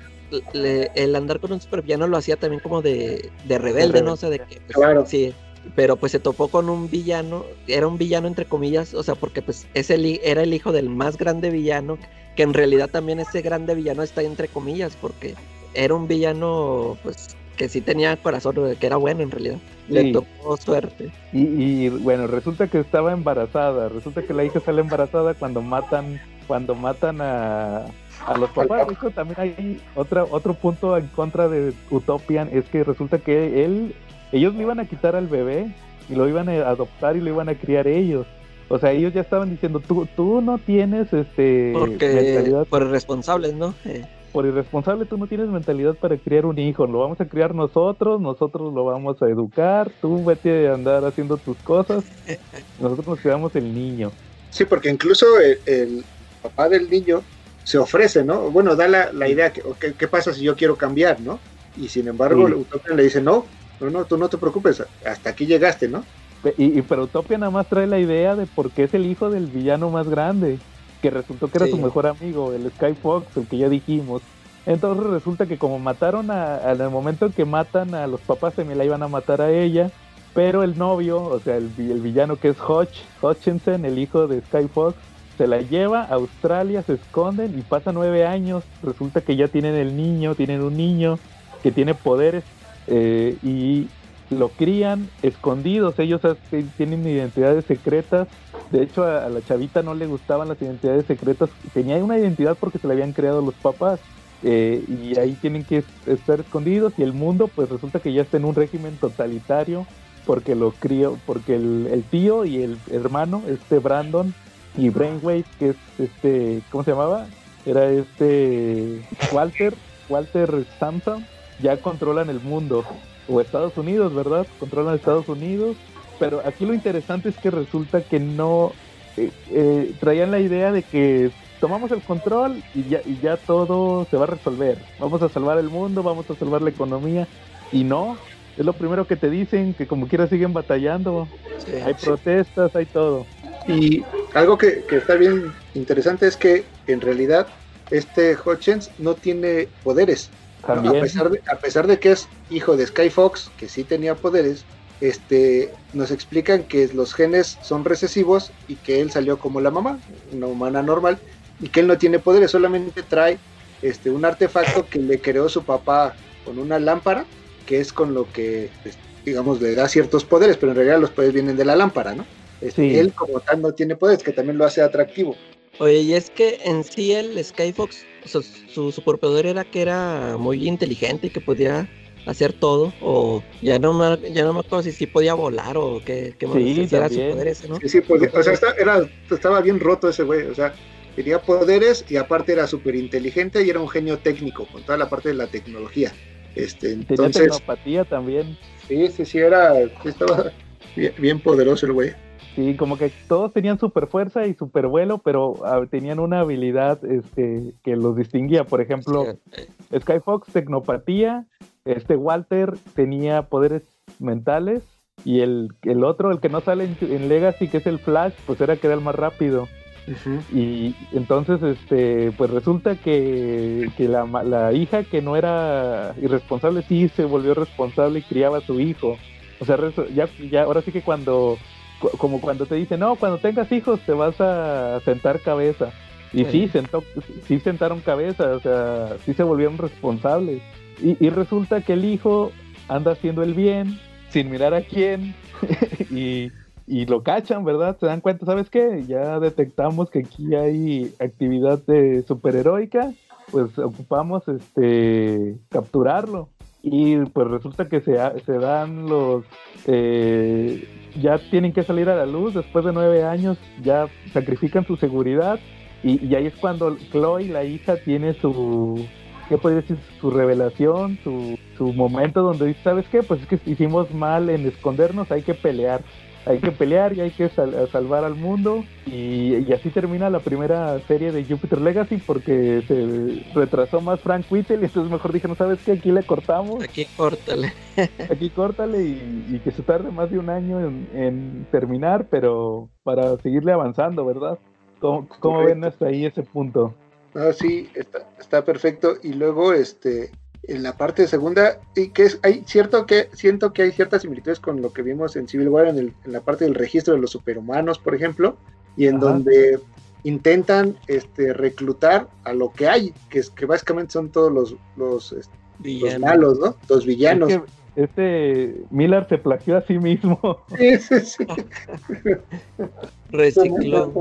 le- el andar con un supervillano lo hacía también como de, de rebelde, ¿no? O sea, de que, pues, Claro. sí, pero pues se topó con un villano, era un villano entre comillas, o sea, porque pues es el, era el hijo del más grande villano, que en realidad también ese grande villano está entre comillas, porque era un villano, pues, que sí tenía corazón, que era bueno en realidad. Sí. Le tocó suerte. Y, y, bueno, resulta que estaba embarazada. Resulta que la hija sale embarazada cuando matan, cuando matan a, a los papás. De hecho, también hay otra, otro punto en contra de Utopian, es que resulta que él, ellos le iban a quitar al bebé y lo iban a adoptar y lo iban a criar ellos. O sea, ellos ya estaban diciendo, tú, tú no tienes este Porque mentalidad por irresponsables, ¿no? Eh, por irresponsable, tú no tienes mentalidad para criar un hijo, lo vamos a criar nosotros, nosotros lo vamos a educar, tú vete a andar haciendo tus cosas, nosotros nos quedamos el niño. Sí, porque incluso el, el papá del niño se ofrece, ¿no? Bueno, da la, la idea que, ok, ¿qué pasa si yo quiero cambiar, no? Y sin embargo, Sí. Le dice, no, no, no, tú no te preocupes, hasta aquí llegaste, ¿no? Y, y pero Utopia nada más trae la idea de por qué es el hijo del villano más grande, que resultó que era Sí. su mejor amigo, el Sky Fox, el que ya dijimos. Entonces resulta que como mataron a, al el momento en que matan a los papás, se me la iban a matar a ella, pero el novio, o sea, el, el villano que es Hodge, Hutchinson, el hijo de Sky Fox, se la lleva a Australia, se esconden y pasa nueve años. Resulta que ya tienen el niño, tienen un niño que tiene poderes eh, y lo crían escondidos. Ellos tienen identidades secretas. De hecho, a, la chavita no le gustaban las identidades secretas. Tenía una identidad porque se la habían creado los papás. eh, y ahí tienen que es- estar escondidos. Y el mundo, pues resulta que ya está en un régimen totalitario porque lo crió, porque el, el tío y el hermano, este Brandon y Brainwave, que es este, ¿cómo se llamaba? Era este Walter, Walter Sampson, ya controlan el mundo. O Estados Unidos, ¿verdad? Controlan Estados Unidos. Pero aquí lo interesante es que resulta que no eh, eh, traían la idea de que tomamos el control y ya, y ya todo se va a resolver. Vamos a salvar el mundo, vamos a salvar la economía. Y no, es lo primero que te dicen, que como quiera siguen batallando. sí, Hay protestas, hay todo. Y algo que, que está bien interesante es que en realidad este Hutchins no tiene poderes. A pesar, de, a pesar de que es hijo de Skyfox, que sí tenía poderes, este, nos explican que los genes son recesivos y que él salió como la mamá, una humana normal, y que él no tiene poderes, solamente trae este, un artefacto que le creó su papá con una lámpara, que es con lo que, pues, digamos, le da ciertos poderes, pero en realidad los poderes vienen de la lámpara, ¿no? Este, Sí. Él como tal no tiene poderes, que también lo hace atractivo. Oye, y es que en sí el Skyfox, o sea, su superpoder era que era muy inteligente y que podía hacer todo, o ya no me, ya no me acuerdo si sí podía volar o qué, qué más, Sí, si era su poder ese, ¿no? Sí, sí, pues, o sea, está- era, estaba bien roto ese güey, o sea, tenía poderes y aparte era súper inteligente y era un genio técnico con toda la parte de la tecnología. Este, Tenía entonces, tecnopatía también. sí, sí, sí, era, sí estaba bien, bien poderoso el güey. Sí, como que todos tenían super fuerza y super vuelo, pero ah, tenían una habilidad este, que los distinguía. Por ejemplo, Sí, Skyfox, tecnopatía, este Walter tenía poderes mentales y el, el otro, el que no sale en, en Legacy, que es el Flash, pues era que era el más rápido. Y entonces, este, pues resulta que, que la, ma- la hija que no era irresponsable sí se volvió responsable y criaba a su hijo. O sea, ya, ya ahora sí que cuando, cu- como cuando te dicen, no, cuando tengas hijos te vas a sentar cabeza. Y sí, Sí. sentó, sí sentaron cabeza, o sea, sí se volvieron responsables. Y, y resulta que el hijo anda haciendo el bien, sin mirar a quién, y, y lo cachan, ¿verdad? Se dan cuenta, ¿sabes qué? Ya detectamos que aquí hay actividad de superheroica pues ocupamos este capturarlo. Y pues resulta que se, se dan los... Eh, ya tienen que salir a la luz después de nueve años, ya sacrifican su seguridad y, ahí es cuando Chloe, la hija, tiene su, ¿qué podría decir? Su revelación, su, su momento donde dice, ¿sabes qué? Pues es que hicimos mal en escondernos, hay que pelear hay que pelear y hay que salvar al mundo. Y, así termina la primera serie de Jupiter Legacy porque se retrasó más Frank Whittle y entonces mejor dije, no sabes qué, aquí le cortamos. Aquí córtale. aquí córtale y, que se tarde más de un año en, terminar, pero para seguirle avanzando, ¿verdad? ¿Cómo, cómo ven hasta ahí ese punto? Ah, sí, está, está perfecto. Y luego, este, en la parte segunda, y que es, hay cierto que, siento que hay ciertas similitudes con lo que vimos en Civil War en, la parte del registro de los superhumanos, por ejemplo, y en donde intentan este, reclutar a lo que hay, que, es, que básicamente son todos los, los, este, malos, ¿no? Los villanos. este Miller se plagió a sí mismo. Sí, sí, sí. Recicló.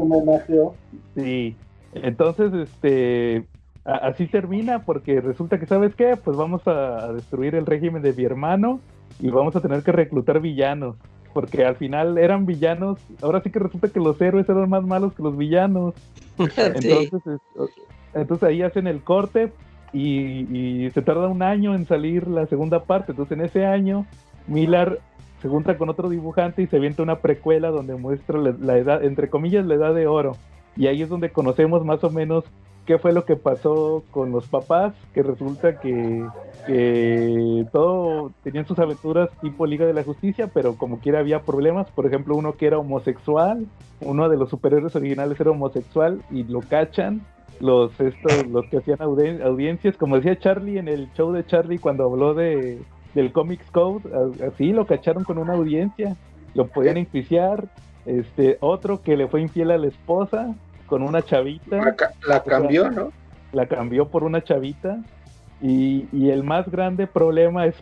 Sí. Entonces, este, así termina porque resulta que, ¿sabes qué? Pues vamos a destruir el régimen de mi hermano y vamos a tener que reclutar villanos. Porque al final eran villanos, ahora sí que resulta que los héroes eran más malos que los villanos. Entonces, entonces ahí hacen el corte y, se tarda un año en salir la segunda parte. Entonces en ese año, Miller se junta con otro dibujante y se avienta una precuela donde muestra la edad, entre comillas, la edad de oro. Y ahí es donde conocemos más o menos qué fue lo que pasó con los papás, que resulta que, todo tenían sus aventuras tipo Liga de la Justicia, pero como quiera había problemas, por ejemplo uno que era homosexual, uno de los superhéroes originales era homosexual y lo cachan, los estos, los que hacían audiencias, como decía Charlie en el show de Charlie cuando habló de del Comics Code, así lo cacharon con una audiencia, lo podían enjuiciar, este otro que le fue infiel a la esposa, con una chavita. La, cambió, ¿no? La cambió por una chavita. Y, el más grande problema es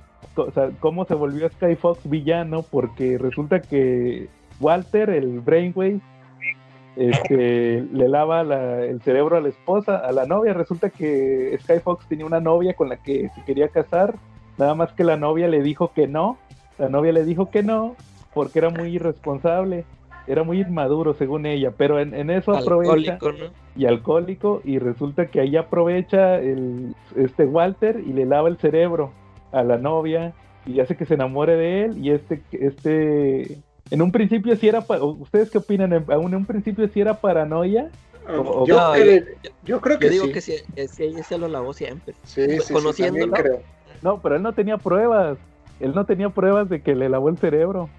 cómo se volvió Skyfox villano, porque resulta que Walter, el Brainwave, este, le lava el cerebro a la esposa, a la novia. Resulta que Skyfox tenía una novia con la que se quería casar, nada más que la novia le dijo que no. La novia le dijo que no porque era muy irresponsable era muy inmaduro según ella, pero en, eso aprovecha y alcohólico y resulta que ahí aprovecha el este Walter y le lava el cerebro a la novia y hace que se enamore de él y este este en un principio sí era ustedes qué opinan en, un principio sí era paranoia yo, yo, creo que digo sí. que sí, es que ella se lo lavó siempre. Sí, sí, conociéndolo. creo. no pero él no tenía pruebas. Él no tenía pruebas de que le lavó el cerebro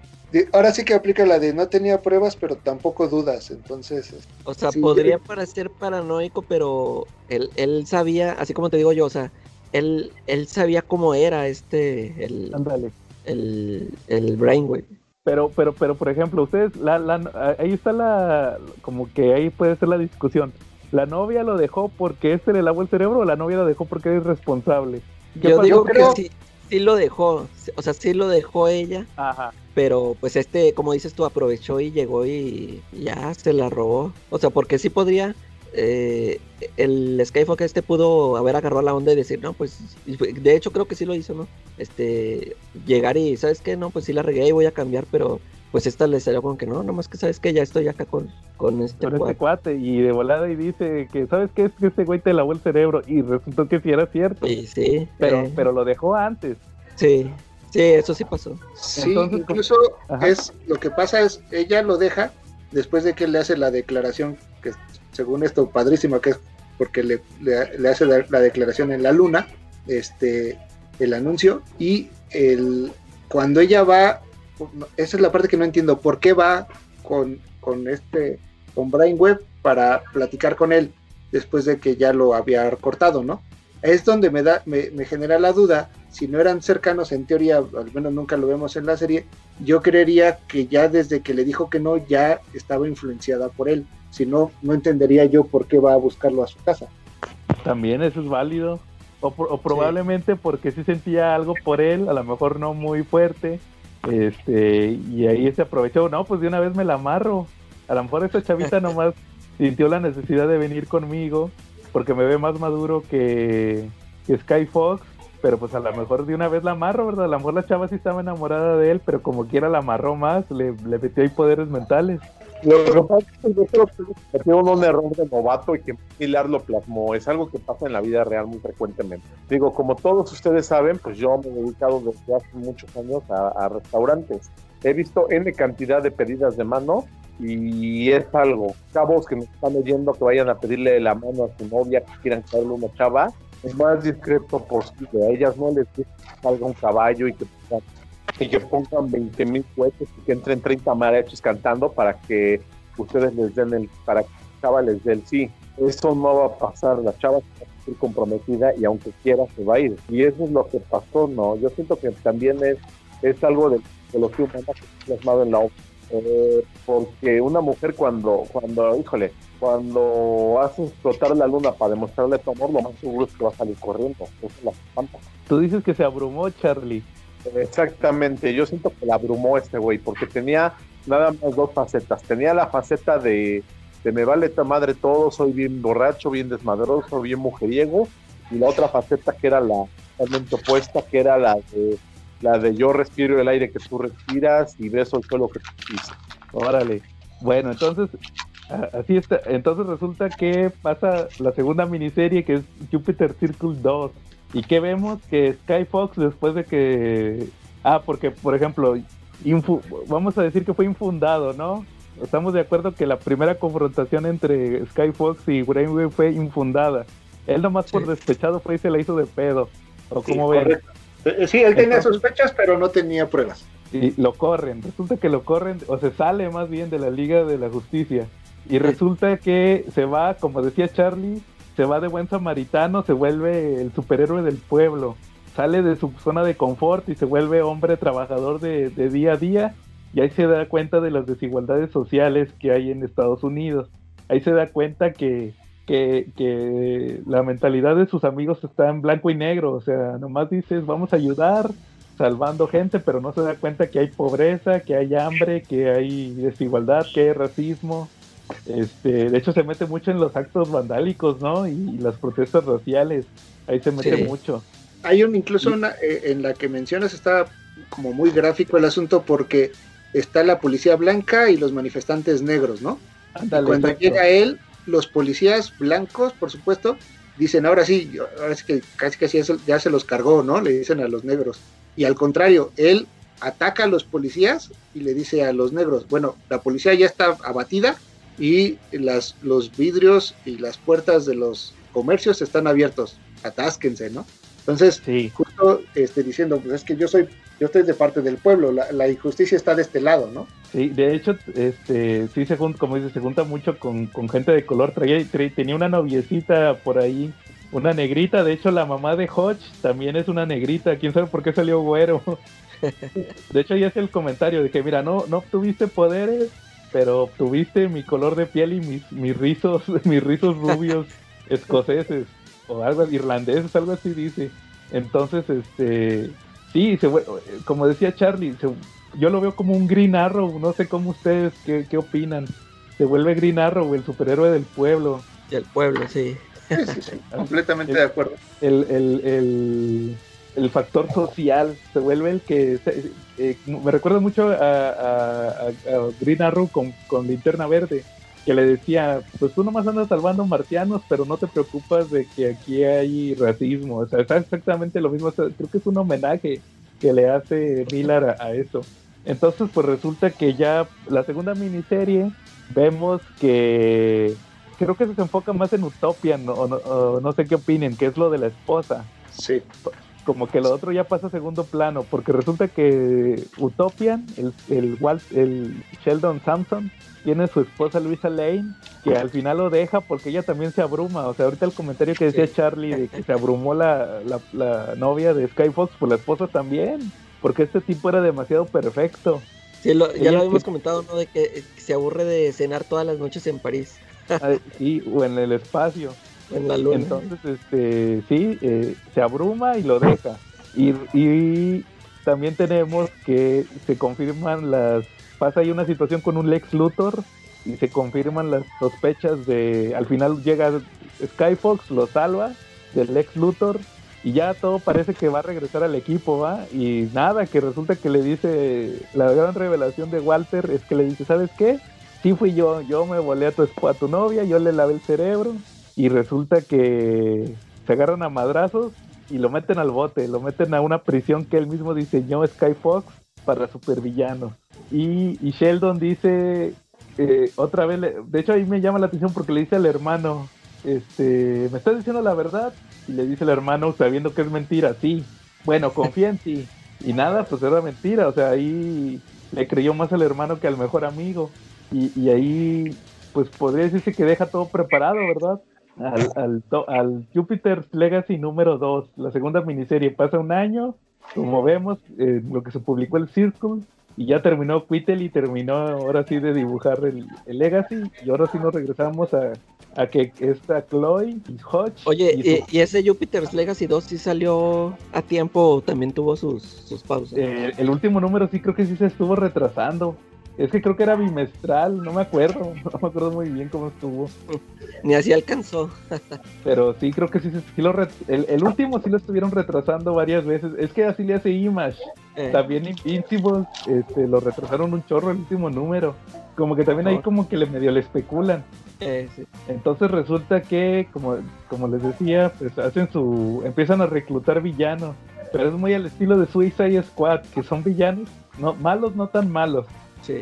ahora sí que aplica la de no tenía pruebas, pero tampoco dudas, entonces... O sea, podría parecer paranoico, pero él, él sabía, así como te digo yo, o sea, él, él sabía cómo era este, el, el, el Brainwave. Pero, pero, pero, por ejemplo, ustedes, la, la, ahí está la, como que ahí puede ser la discusión. ¿La novia lo dejó porque este le lavó el cerebro o la novia lo dejó porque es responsable? Yo digo que sí, sí lo dejó, o sea, sí lo dejó ella. Ajá. Pero pues este, como dices tú, aprovechó y llegó y ya se la robó. O sea, porque sí podría, eh, el Skyfox este pudo haber agarrado la onda y decir, no, pues, de hecho creo que sí lo hizo, ¿no? Este, llegar y, ¿sabes qué? No, pues sí la regué y voy a cambiar, pero pues esta le salió con que no, nomás que sabes que ya estoy acá con, con este, con este cuate. Y de volada y dice que, ¿sabes qué? Es que este güey te lavó el cerebro y resultó que sí era cierto. Sí, sí. Pero, eh. pero lo dejó antes. Sí. Sí, eso sí pasó. Sí, incluso es lo que pasa es ella lo deja después de que le hace la declaración que según esto padrísima que es porque le, le, hace la, declaración en la luna, este el anuncio y el cuando ella va esa es la parte que no entiendo, ¿por qué va con, con este con Brainweb para platicar con él después de que ya lo había cortado, ¿no? Es donde me da me, me genera la duda si no eran cercanos, en teoría, al menos nunca lo vemos en la serie, yo creería que ya desde que le dijo que no, ya estaba influenciada por él. Si no, no entendería yo por qué va a buscarlo a su casa. También eso es válido. O, probablemente porque sí sentía algo por él, a lo mejor no muy fuerte. Este, y ahí se aprovechó, no, pues de una vez me la amarro. A lo mejor esa chavita nomás sintió la necesidad de venir conmigo porque me ve más maduro que, Sky Fox, pero pues a lo mejor de una vez la amarro, ¿verdad? A lo mejor la chava sí estaba enamorada de él, pero como quiera la amarró más, le, metió ahí poderes mentales. Lo que pasa es que yo un error de novato y que Pilar lo plasmó. Es algo que pasa en la vida real muy frecuentemente. Digo, como todos ustedes saben, pues yo me he dedicado desde hace muchos años a restaurantes. He visto N cantidad de pedidas de mano y es algo. Chavos que nos están oyendo que vayan a pedirle la mano a su novia, que quieran caerle una chava, lo más discreto posible. A ellas no les gusta que salga un caballo y que y que pongan 20 mil cohetes y que entren 30 mariachis cantando para que ustedes les den el, para que chava les dé el sí. Eso no va a pasar, la chava está muy comprometida y aunque quiera se va a ir. Y eso es lo que pasó, ¿no? Yo siento que también es, es algo de, de lo que humana que está plasmado en la obra. Eh, porque una mujer cuando, cuando, híjole, cuando hace explotar la luna para demostrarle tu amor, lo más seguro es que va a salir corriendo. Eso la espanta. Tú dices que se abrumó, Charlie. Exactamente, yo siento que la abrumó este güey, porque tenía nada más dos facetas. Tenía la faceta de, de me vale tu madre todo, soy bien borracho, bien desmadroso, bien mujeriego, y la otra faceta que era la totalmente opuesta, que era la de la de yo respiro el aire que tú respiras y beso el suelo que tú pisas. Órale. Bueno, entonces, así está. Entonces resulta que pasa la segunda miniserie que es Jupiter Circle 2. ¿Y qué vemos? Que Sky Fox después de que... Ah, porque, por ejemplo, infu... vamos a decir que fue infundado, ¿no? Estamos de acuerdo que la primera confrontación entre Sky Fox y Brainwave fue infundada. Él nomás sí. por despechado fue y se la hizo de pedo. ¿O sí, cómo ven? correcto. Sí, él tenía sospechas, pero no tenía pruebas. Y lo corren. Resulta que lo corren, o se sale más bien de la Liga de la Justicia. Y resulta que se va, como decía Charlie, se va de buen samaritano, se vuelve el superhéroe del pueblo, sale de su zona de confort y se vuelve hombre trabajador de, de, día a día y ahí se da cuenta de las desigualdades sociales que hay en Estados Unidos. Ahí se da cuenta que, que, que la mentalidad de sus amigos está en blanco y negro, o sea, nomás dices vamos a ayudar salvando gente, pero no se da cuenta que hay pobreza, que hay hambre, que hay desigualdad, que hay racismo, este, de hecho se mete mucho en los actos vandálicos, ¿no? Y, y las protestas raciales, ahí se mete sí. mucho. Hay un, incluso una, eh, en la que mencionas está como muy gráfico el asunto porque está la policía blanca y los manifestantes negros, ¿no? Andale, cuando exacto. llega él, los policías blancos, por supuesto, dicen ahora sí, ahora sí que casi que ya se los cargó, ¿no? Le dicen a los negros. Y al contrario, él ataca a los policías y le dice a los negros, bueno, la policía ya está abatida, y las, los vidrios y las puertas de los comercios están abiertos, atásquense, ¿no? Entonces, sí. justo este, diciendo, pues es que yo soy, yo estoy de parte del pueblo, la, la injusticia está de este lado, ¿no? Sí, de hecho, este, sí se junta, como dice, se junta mucho con, con gente de color, traía, traía, tenía una noviecita por ahí, una negrita, de hecho la mamá de Hodge también es una negrita, quién sabe por qué salió güero. De hecho, ya es el comentario de que, mira, no, no obtuviste poderes, pero obtuviste mi color de piel y mis, mis rizos, mis rizos rubios escoceses o algo irlandeses, algo así dice. Entonces, este, sí, se, como decía Charlie, se, yo lo veo como un Green Arrow, no sé cómo ustedes, qué, qué opinan. Se vuelve Green Arrow, el superhéroe del pueblo. Del pueblo, sí. Sí, sí, sí, completamente el, de acuerdo. El, el, el, el, factor social se vuelve el que eh, me recuerda mucho a, a, a, Green Arrow con, con, linterna verde que le decía pues tú nomás andas salvando marcianos pero no te preocupas de que aquí hay racismo o sea es exactamente lo mismo o sea, creo que es un homenaje que le hace Miller a, eso entonces pues resulta que ya la segunda miniserie vemos que creo que se enfoca más en Utopian, o no, o no, sé qué opinen, que es lo de la esposa. Sí. Como que lo otro ya pasa a segundo plano, porque resulta que Utopian, el, el, Walt, el Sheldon Sampson, tiene su esposa Luisa Lane, que al final lo deja porque ella también se abruma. O sea, ahorita el comentario que decía. Charlie de que se abrumó la, la, la novia de Skyfox, pues la esposa también, porque este tipo era demasiado perfecto. Sí, lo, ya ella lo habíamos que... comentado, ¿no? De que se aburre de cenar todas las noches en París. sí, o en el espacio. En la luna. Entonces, este, sí, eh, se abruma y lo deja. Y, y, también tenemos que se confirman las. Pasa ahí una situación con un Lex Luthor y se confirman las sospechas de. Al final llega Skyfox lo salva del ex Luthor y ya todo parece que va a regresar al equipo, ¿va? Y nada, que resulta que le dice, la gran revelación de Walter es que le dice, ¿sabes qué? Sí fui yo, yo me volé a tu, a tu novia, yo le lavé el cerebro y resulta que se agarran a madrazos y lo meten al bote, lo meten a una prisión que él mismo diseñó Skyfox para supervillanos. Y, y Sheldon dice, eh, otra vez, de hecho ahí me llama la atención porque le dice al hermano, este, ¿me estás diciendo la verdad? Y le dice el hermano, sabiendo que es mentira, sí. Bueno, confía en ti. Y nada, pues era mentira, o sea, ahí le creyó más al hermano que al mejor amigo. Y, y ahí, pues podría decirse que deja todo preparado, ¿verdad? Al, al, al Jupiter's Legacy número 2, la segunda miniserie. Pasa un año, como vemos, lo que se publicó el Circle, y ya terminó Quittel y terminó ahora sí de dibujar el, el Legacy, y ahora sí nos regresamos a, a que está Chloe y Hodge. Oye, y su- ¿y, y ese Jupiter's Legacy 2 sí salió a tiempo o también tuvo sus, sus pausas? Eh, el último número sí creo que sí se estuvo retrasando. Es que creo que era bimestral, no me acuerdo, no me acuerdo muy bien cómo estuvo. Ni así alcanzó. Pero sí creo que sí, lo el, el último sí lo estuvieron retrasando varias veces. Es que así le hace Image. Eh, También Invincible este, lo retrasaron un chorro el último número. Como que también ahí Oh. como que le medio le especulan. eh, sí. Entonces resulta que, como, como les decía, pues hacen su. empiezan a reclutar villanos. Pero es muy al estilo de Suicide Squad, que son villanos, no, malos, no tan malos. Sí.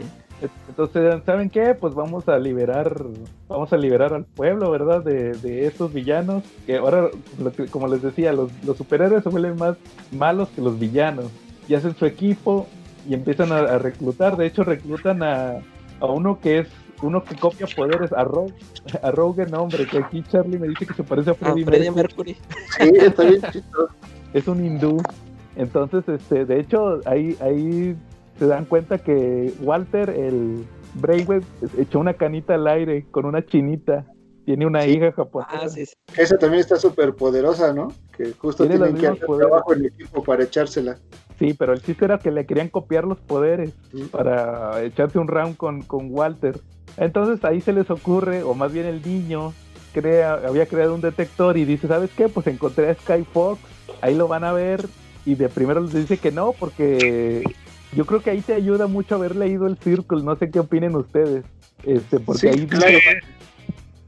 Entonces, ¿saben qué? Pues vamos a liberar, vamos a liberar al pueblo, ¿verdad? De, de estos villanos. Que ahora, como les decía, los, los superhéroes se vuelven más malos que los villanos. Y hacen su equipo y empiezan a, a reclutar. De hecho, reclutan a, a uno que es uno que copia poderes, a Rogue, a Rogue nombre, que aquí Charlie me dice que se parece a Ah, Mercury Mercury. Sí, está bien chistoso. es un hindú. Entonces, este, de hecho, ahí, ahí se dan cuenta que Walter, el Brainwave, echó una canita al aire con una chinita. Tiene una Sí. hija japonesa. Ah, sí, sí. Esa también está súper poderosa, ¿no? Que justo Tiene los tienen que mismos hacer poderes. trabajo en equipo para echársela. Sí, pero el chiste era que le querían copiar los poderes Sí. para echarse un round con, con Walter. Entonces ahí se les ocurre, o más bien el niño crea, había creado un detector y dice, ¿sabes qué? Pues encontré a Skyfox, ahí lo van a ver. Y de primero les dice que no, porque yo creo que ahí te ayuda mucho haber leído el Circle, no sé qué opinen ustedes. Este, porque Sí, ahí claro.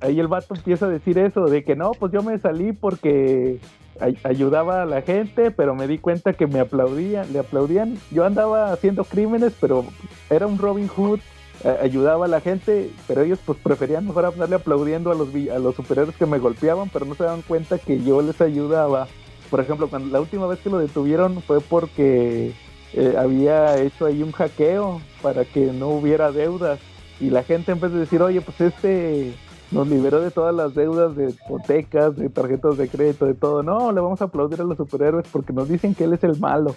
ahí el vato empieza a decir eso, de que no, pues yo me salí porque ay- ayudaba a la gente, pero me di cuenta que me aplaudían, le aplaudían. Yo andaba haciendo crímenes, pero era un Robin Hood, ayudaba a la gente, pero ellos pues preferían mejor andarle aplaudiendo a los, vi- a los superhéroes que me golpeaban, pero no se daban cuenta que yo les ayudaba. Por ejemplo, cuando la última vez que lo detuvieron fue porque eh, había hecho ahí un hackeo para que no hubiera deudas. Y la gente en vez de decir, oye, pues este nos liberó de todas las deudas de hipotecas, de tarjetas de crédito, de todo. No, le vamos a aplaudir a los superhéroes porque nos dicen que él es el malo.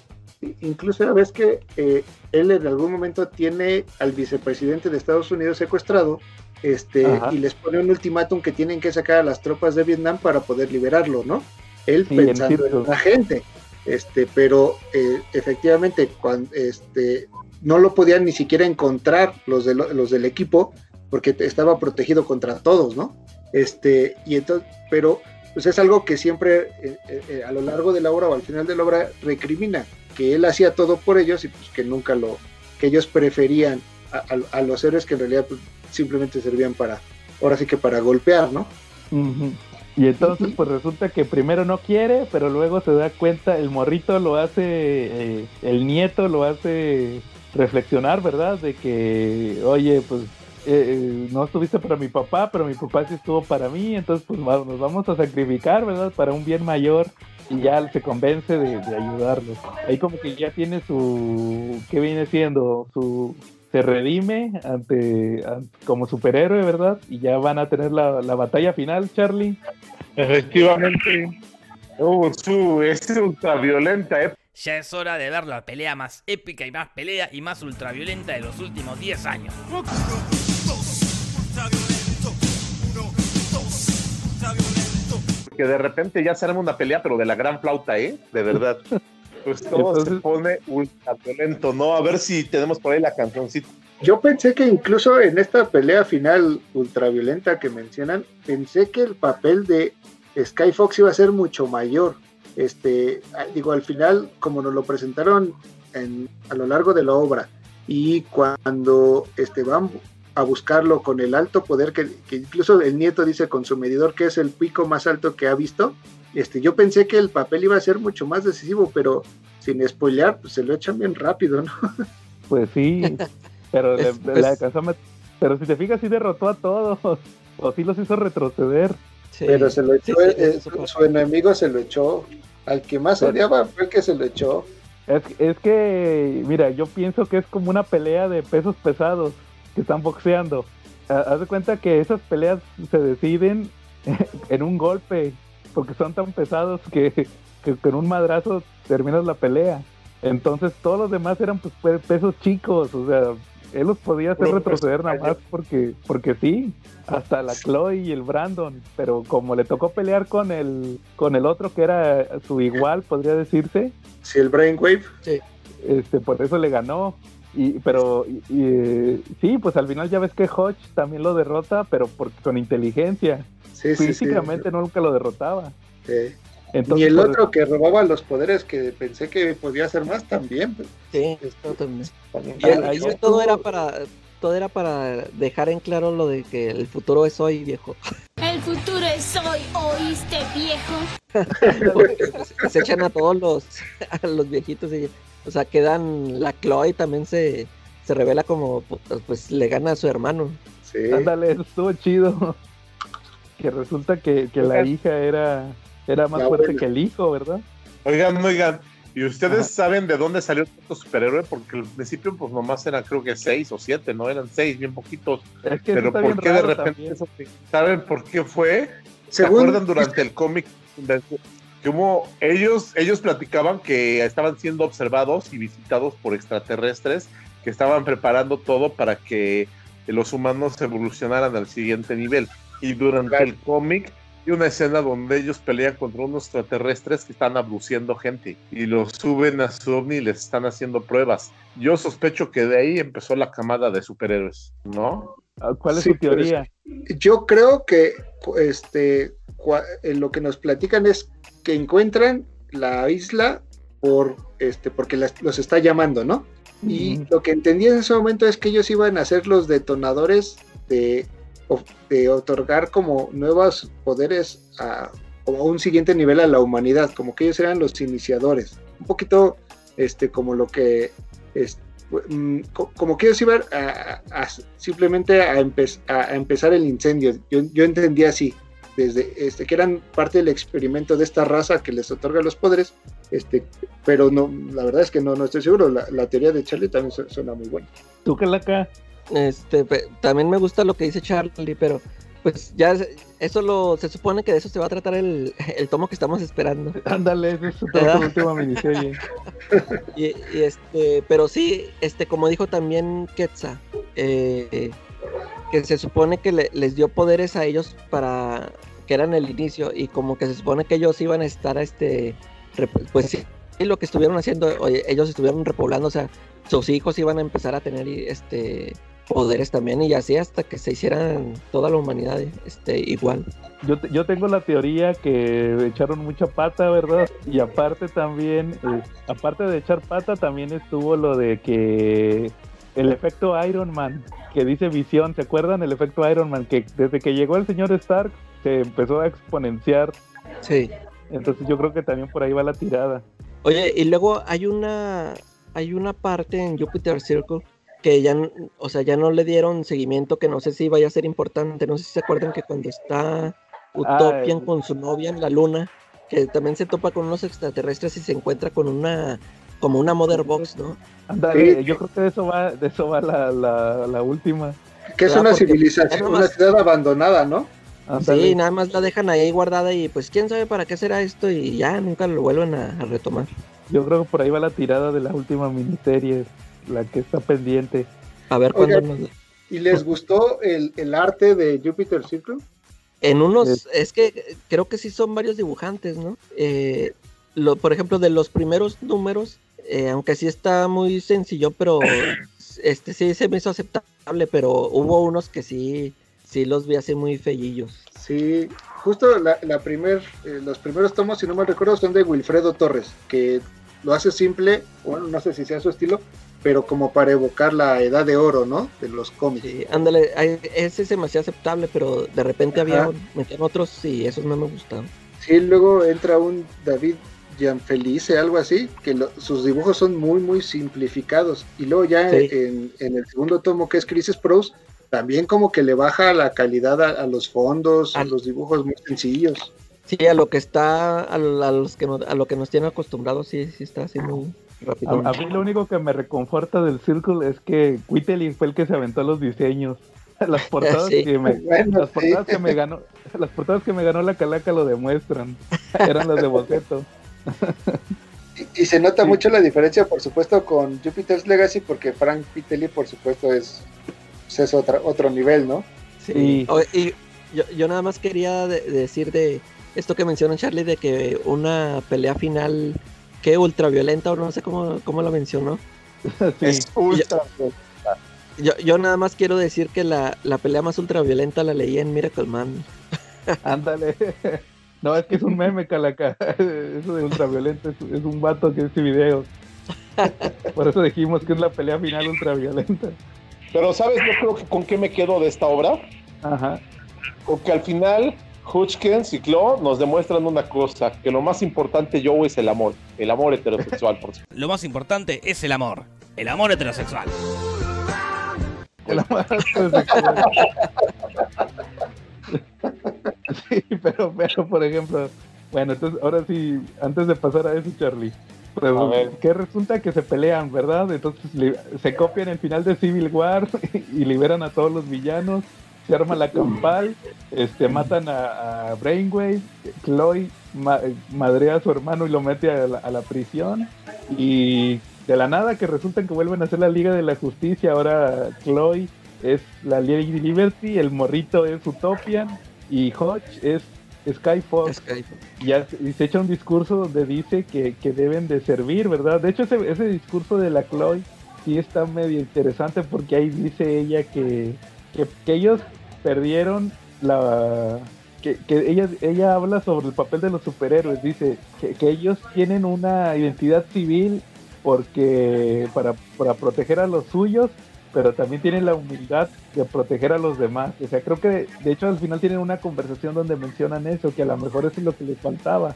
Incluso una vez que eh, él en algún momento tiene al vicepresidente de Estados Unidos secuestrado, este, Ajá. y les pone un ultimátum que tienen que sacar a las tropas de Vietnam para poder liberarlo, ¿no? Él Sí, pensando en la gente, este, pero eh, efectivamente cuando, este, no lo podían ni siquiera encontrar los, de lo- los del equipo porque estaba protegido contra todos, ¿no? Este, y entonces, pero pues es algo que siempre eh, eh, eh, a lo largo de la obra o al final de la obra recrimina, que él hacía todo por ellos y pues que nunca lo, que ellos preferían a, los héroes que en realidad pues, simplemente servían para, ahora sí que para golpear, ¿no? Y entonces pues resulta que primero no quiere, pero luego se da cuenta, el morrito lo hace, eh, el nieto lo hace reflexionar, ¿verdad? De que, oye, pues eh, eh, no estuviste para mi papá, pero mi papá sí estuvo para mí, entonces pues nos vamos a sacrificar, ¿verdad? Para un bien mayor. Y ya se convence de, de ayudarlos. Ahí como que ya tiene su, ¿qué viene siendo? Su, se redime ante, an- como superhéroe, ¿verdad? Y ya van a tener la, la batalla final, Charlie. Efectivamente. Uh, su, es ultraviolenta, ¿eh? Ya es hora de ver la pelea más épica y más pelea y más ultraviolenta de los últimos 10 años. Que de repente ya se arma una pelea, pero de la gran flauta, ¿eh? De verdad. Pues todo se pone ultraviolento, ¿no? A ver si tenemos por ahí la cancioncita. Yo pensé que incluso en esta pelea final ultraviolenta que mencionan, pensé que el papel de Sky Fox iba a ser mucho mayor. Este, digo, al final, como nos lo presentaron en, a lo largo de la obra, y cuando este, van a buscarlo con el alto poder, que, que incluso el nieto dice con su medidor que es el pico más alto que ha visto, este, yo pensé que el papel iba a ser mucho más decisivo, pero sin spoilear, pues se lo echan bien rápido, ¿no? Pues sí, pero Es- le pues- alcanzó a met- Pero si te fijas, sí derrotó a todos. O sí los hizo retroceder. Sí. pero se lo Sí, echó, sí, eh, eso su, enemigo se lo echó. Al que más Pero- odiaba fue el que se lo echó. Es, es que, mira, yo pienso que es como una pelea de pesos pesados que están boxeando. Ha- Haz de cuenta que esas peleas se deciden en un golpe, porque son tan pesados que, que con un madrazo terminas la pelea. Entonces todos los demás eran pues pe- pesos chicos, o sea, él los podía hacer retroceder nada más porque, porque sí, hasta la Chloe y el Brandon, pero como le tocó pelear con el, con el otro que era su igual, podría decirse, Si el Brainwave, este, por eso le ganó. Y, pero y- y, sí, pues al final ya ves que Hodge también lo derrota, pero por, con inteligencia. sí, sí, sí. Físicamente no nunca lo derrotaba. Sí. Entonces, Ni el otro que robaba los poderes que pensé que podía hacer más también. pues, Sí, yo también. también Y ahí estuvo- todo era para todo era para dejar en claro lo de que el futuro es hoy, viejo. El futuro es hoy, ¿oíste, viejo? Se echan a todos los a los viejitos y o sea, quedan la Chloe también se se revela como pues le gana a su hermano. Sí. ándale, eso estuvo chido. Que resulta que, que la hija era, era más La fuerte que el hijo, ¿verdad? Oigan, oigan, ¿y ustedes Ajá. saben de dónde salió este superhéroe? Porque al principio, pues nomás eran creo que seis o siete, ¿no? Eran seis, bien poquitos. Es que Pero ¿por qué de repente también. ¿Saben por qué fue? ¿Se acuerdan durante el cómic? Hubo, ellos, ellos platicaban que estaban siendo observados y visitados por extraterrestres que estaban preparando todo para que los humanos evolucionaran al siguiente nivel. Y durante el cómic hay una escena donde ellos pelean contra unos extraterrestres que están abduciendo gente y los suben a su ovni y les están haciendo pruebas. Yo sospecho que de ahí empezó la camada de superhéroes, ¿no? Ah, ¿Cuál es Sí, su teoría? Yo creo que este cua- eh, lo que nos platican es que encuentran la isla por este porque las- los está llamando, ¿no? Y lo que entendí en ese momento es que ellos iban a ser los detonadores de, de otorgar como nuevos poderes a como un siguiente nivel a la humanidad, como que ellos eran los iniciadores. Un poquito este como lo que es, co- como que ellos iban a, a- a simplemente a, empe- a- a empezar el incendio. Yo, yo entendí así, desde este, que eran parte del experimento de esta raza que les otorga los poderes, este, pero no, la verdad es que no, no estoy seguro. La, la teoría de Charlie también su- suena muy buena. ¿Tú qué laca? Este, también me gusta lo que dice Charlie, pero pues ya eso lo se supone que de eso se va a tratar el, el tomo que estamos esperando. Ándale, es su última miniserie. Y, y, este, pero sí, este, como dijo también Quetzal, eh, que se supone que le- les dio poderes a ellos para que eran el inicio y como que se supone que ellos iban a estar, este, pues sí, lo que estuvieron haciendo, oye, ellos estuvieron repoblando, o sea, sus hijos iban a empezar a tener, este, poderes también y así hasta que se hicieran toda la humanidad, este, igual. Yo, yo tengo la teoría que echaron mucha pata, ¿verdad? Y aparte también, eh, aparte de echar pata, también estuvo lo de que el efecto Iron Man, que dice Visión, ¿se acuerdan? El efecto Iron Man, que desde que llegó el señor Stark se empezó a exponenciar. Sí. Entonces yo creo que también por ahí va la tirada. Oye, y luego hay una hay una parte en Jupiter Circle que ya, o sea, ya no le dieron seguimiento, que no sé si vaya a ser importante. No sé si se acuerdan que cuando está Utopian el- con su novia en la luna, que también se topa con unos extraterrestres y se encuentra con una como una Mother Box, ¿no? Ándale, Sí. yo creo que de eso va, de eso va la, la, la última. Que es Ah, una porque civilización, una ciudad abandonada, ¿no? Sí, nada más la dejan ahí guardada y pues quién sabe para qué será esto y ya nunca lo vuelven a, a retomar. Yo creo que por ahí va la tirada de la última miniserie, la que está pendiente. A ver cuándo Oigan. nos... ¿Y les gustó el, el arte de Jupiter Circle? En unos, es que creo que sí son varios dibujantes, ¿no? Eh, lo, por ejemplo, de los primeros números, eh, aunque sí está muy sencillo, pero este sí se me hizo aceptable, pero hubo unos que sí, sí los vi así muy feillillos. Sí, justo la, la primer, eh, los primeros tomos, si no me recuerdo, son de Wilfredo Torres, que lo hace simple, bueno, no sé si sea su estilo, pero como para evocar la edad de oro, ¿no? De los cómics. Sí, ándale, ese se me hacía aceptable, pero de repente había, metían otros y esos no me gustaban. Sí, luego entra un David Gianfelice, algo así, que lo- sus dibujos son muy, muy simplificados. Y luego ya Sí. en, en el segundo tomo, que es Crisis Pros, también como que le baja la calidad a, a los fondos, a los dibujos muy sencillos. Sí, a lo que está, a, lo- a los que no- a lo que nos tienen acostumbrados, sí, sí está así muy. A, a mí lo único que me reconforta del Circle es que Quitelin fue el que se aventó los diseños. Las portadas Sí. que me Bueno, las sí. portadas que me ganó, las portadas que me ganó la calaca lo demuestran. Eran las de boceto. Y, y se nota Sí. mucho la diferencia, por supuesto, con Jupiter's Legacy, porque Frank Pitelli, por supuesto, es, pues, es otra, otro nivel, ¿no? Sí. Y yo, yo nada más quería de- decir de esto que mencionó Charlie, de que una pelea final que ultraviolenta, o no sé cómo, cómo lo mencionó. Sí. Es ultra. Yo, yo nada más quiero decir que la, la pelea más ultraviolenta la leí en Miracle Man. Ándale. No, es que es un meme, calaca. Eso de ultraviolento es, es un vato que hace videos. Por eso dijimos que es la pelea final ultraviolenta. Pero ¿sabes yo creo que con qué me quedo de esta obra? Ajá. Con que al final Hutchkins y Claw nos demuestran una cosa, que lo más importante, Joe, es el amor. El amor heterosexual, por supuesto. Lo más importante es el amor. El amor heterosexual. Que la más heterosexual. Sí, pero, pero, por ejemplo, bueno, entonces ahora sí, antes de pasar a eso, Charlie, pues, que resulta que se pelean, ¿verdad? Entonces se copian el final de Civil War y liberan a todos los villanos, se arma la campal, este, matan a, a Brainwave, Chloe ma- madrea a su hermano y lo mete a la, a la prisión y de la nada que resulta que vuelven a ser la Liga de la Justicia, ahora Chloe es la Lady Liberty, el morrito es Utopian y Hodge es Skyfox Skype. y, hace- y se echa un discurso donde dice que, que deben de servir, ¿verdad? De hecho, ese, ese discurso de la Chloe sí está medio interesante porque ahí dice ella que, que, ellos perdieron la... Que, que ella, ella habla sobre el papel de los superhéroes, dice que, que ellos tienen una identidad civil porque para, para proteger a los suyos, pero también tienen la humildad de proteger a los demás. O sea, creo que de hecho al final tienen una conversación donde mencionan eso, que a lo mejor eso es lo que les faltaba.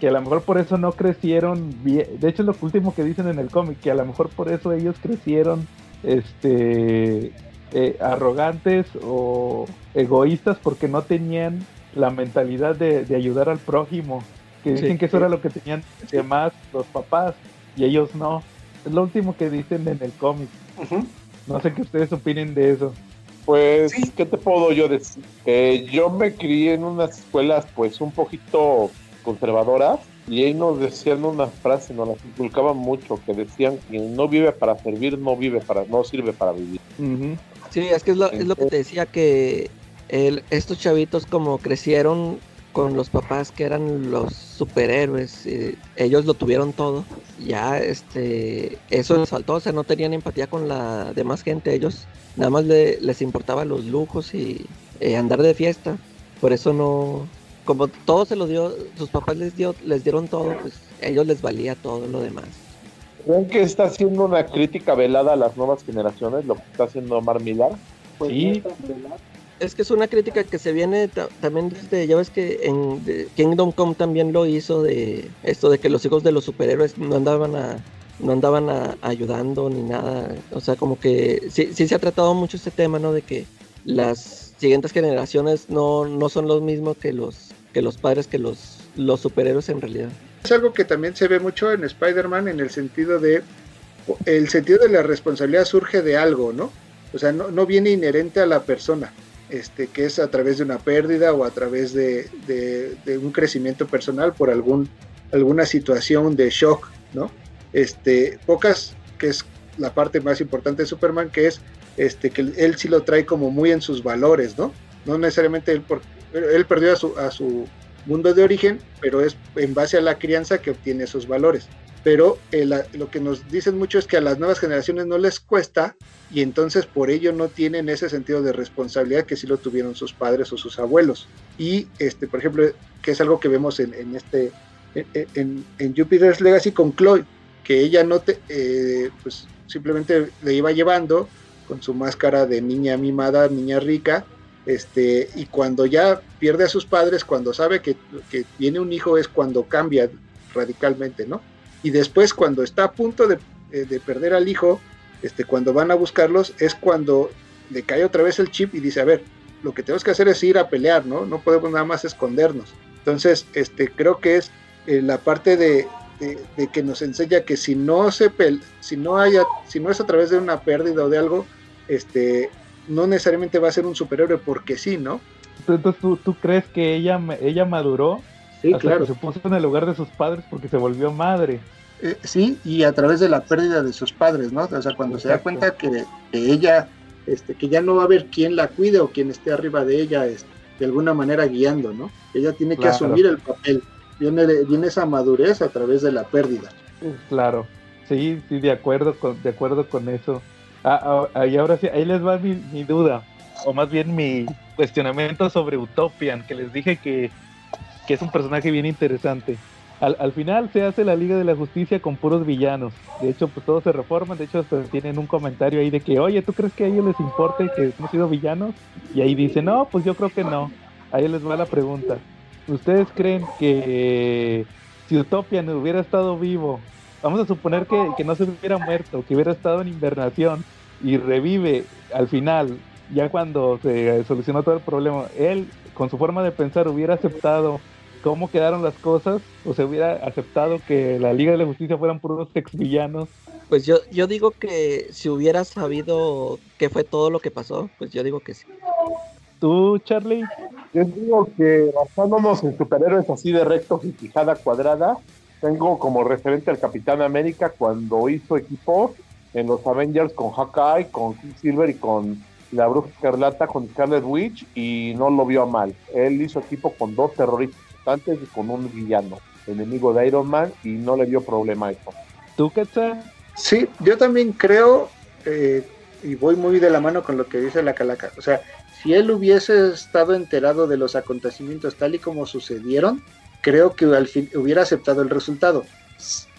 Que a lo mejor por eso no crecieron bien. De hecho es lo último que dicen en el cómic, que a lo mejor por eso ellos crecieron este eh, arrogantes o egoístas porque no tenían la mentalidad de, de ayudar al prójimo. Que dicen Sí. que eso era lo que tenían de más los papás y ellos no. Es lo último que dicen en el cómic. No sé qué ustedes opinen de eso. Pues, ¿qué te puedo yo decir? Eh, yo me crié en unas escuelas, pues, un poquito conservadoras, y ahí nos decían una frase, nos las inculcaban mucho, que decían que no vive para servir, no vive para, no sirve para vivir. Sí, es que es lo, es lo que te decía que el- estos chavitos como crecieron con los papás que eran los superhéroes, eh, ellos lo tuvieron todo, ya este, eso les faltó, o sea, no tenían empatía con la demás gente, ellos nada más le- les importaban los lujos y eh, andar de fiesta, por eso no, como todo se lo dio, sus papás les dio, les dieron todo, pues a ellos les valía todo lo demás. ¿Creen que está haciendo una crítica velada a las nuevas generaciones, lo que está haciendo Omar? Pues Sí. no. Es que es una crítica que se viene ta- también desde, ya ves que en de- Kingdom Come también lo hizo de esto de que los hijos de los superhéroes no andaban a, no andaban a- ayudando ni nada. O sea, como que sí, sí se ha tratado mucho este tema, ¿no? De que las siguientes generaciones no, no son los mismos que los, que los padres, que los, los superhéroes en realidad. Es algo que también se ve mucho en Spider-Man en el sentido de el sentido de la responsabilidad surge de algo, ¿no? O sea, no, no viene inherente a la persona, este, que es a través de una pérdida o a través de, de- de un crecimiento personal por algún, alguna situación de shock, ¿no? Este, pocas, que es la parte más importante de Superman, que es este, que él sí lo trae como muy en sus valores, ¿no? No necesariamente él, por, él perdió a su, a su mundo de origen, pero es en base a la crianza que obtiene esos valores. pero eh, lo que nos dicen mucho es que a las nuevas generaciones no les cuesta y entonces por ello no tienen ese sentido de responsabilidad que sí lo tuvieron sus padres o sus abuelos. Y, este, por ejemplo, que es algo que vemos en, este, en, en- en Jupiter's Legacy con Chloe, que ella no te, eh, pues simplemente le iba llevando con su máscara de niña mimada, niña rica, este, y cuando ya pierde a sus padres, cuando sabe que, que tiene un hijo, es cuando cambia radicalmente, ¿no? Y después, cuando está a punto de, eh, de perder al hijo, este, cuando van a buscarlos, es cuando le cae otra vez el chip y dice, a ver, lo que tenemos que hacer es ir a pelear, ¿no? No podemos nada más escondernos. Entonces, este, creo que es eh, la parte de, de- que nos enseña que si no se si no haya, si no es a través de una pérdida o de algo, este, no necesariamente va a ser un superhéroe porque sí, ¿no? Entonces, ¿tú, tú crees que ella, ella maduró Sí, hasta claro. que se puso en el lugar de sus padres porque se volvió madre? Eh, sí, y a través de la pérdida de sus padres, ¿no? O sea, cuando se da cuenta que, que ella, este, que ya no va a haber quien la cuide o quien esté arriba de ella, este, de alguna manera guiando, ¿no? Ella tiene que Claro. asumir el papel. Viene, de- viene esa madurez a través de la pérdida. Claro, sí, sí, de acuerdo con, de acuerdo con eso. Ah, ah, ahora sí, ahí les va mi, mi duda, o más bien mi cuestionamiento sobre Utopian, que les dije que, que es un personaje bien interesante. Al, al final se hace la Liga de la Justicia con puros villanos. De hecho, pues todos se reforman. De hecho, hasta tienen un comentario ahí de que, oye, ¿tú crees que a ellos les importe que hemos sido villanos? Y ahí dicen, no, pues yo creo que no. Ahí les va la pregunta. ¿Ustedes creen que si Utopian hubiera estado vivo, vamos a suponer que, que no se hubiera muerto, que hubiera estado en invernación y revive al final, ya cuando se solucionó todo el problema, él con su forma de pensar hubiera aceptado cómo quedaron las cosas o se hubiera aceptado que la Liga de la Justicia fueran puros ex villanos? Pues yo, yo digo que si hubiera sabido qué fue todo lo que pasó, pues yo digo que sí. ¿Tú, Charlie? Yo digo que basándonos en superhéroes así de rectos y quijada cuadrada, tengo como referente al Capitán América cuando hizo equipo en los Avengers con Hawkeye, con Quicksilver y con la Bruja Escarlata, con Scarlet Witch y no lo vio a mal. Él hizo equipo con dos terroristas antes y con un villano, enemigo de Iron Man y no le dio problema a eso. ¿Tú, Quetzal? Sí, yo también creo, eh, y voy muy de la mano con lo que dice la calaca, o sea, si él hubiese estado enterado de los acontecimientos tal y como sucedieron, creo que al fin hubiera aceptado el resultado.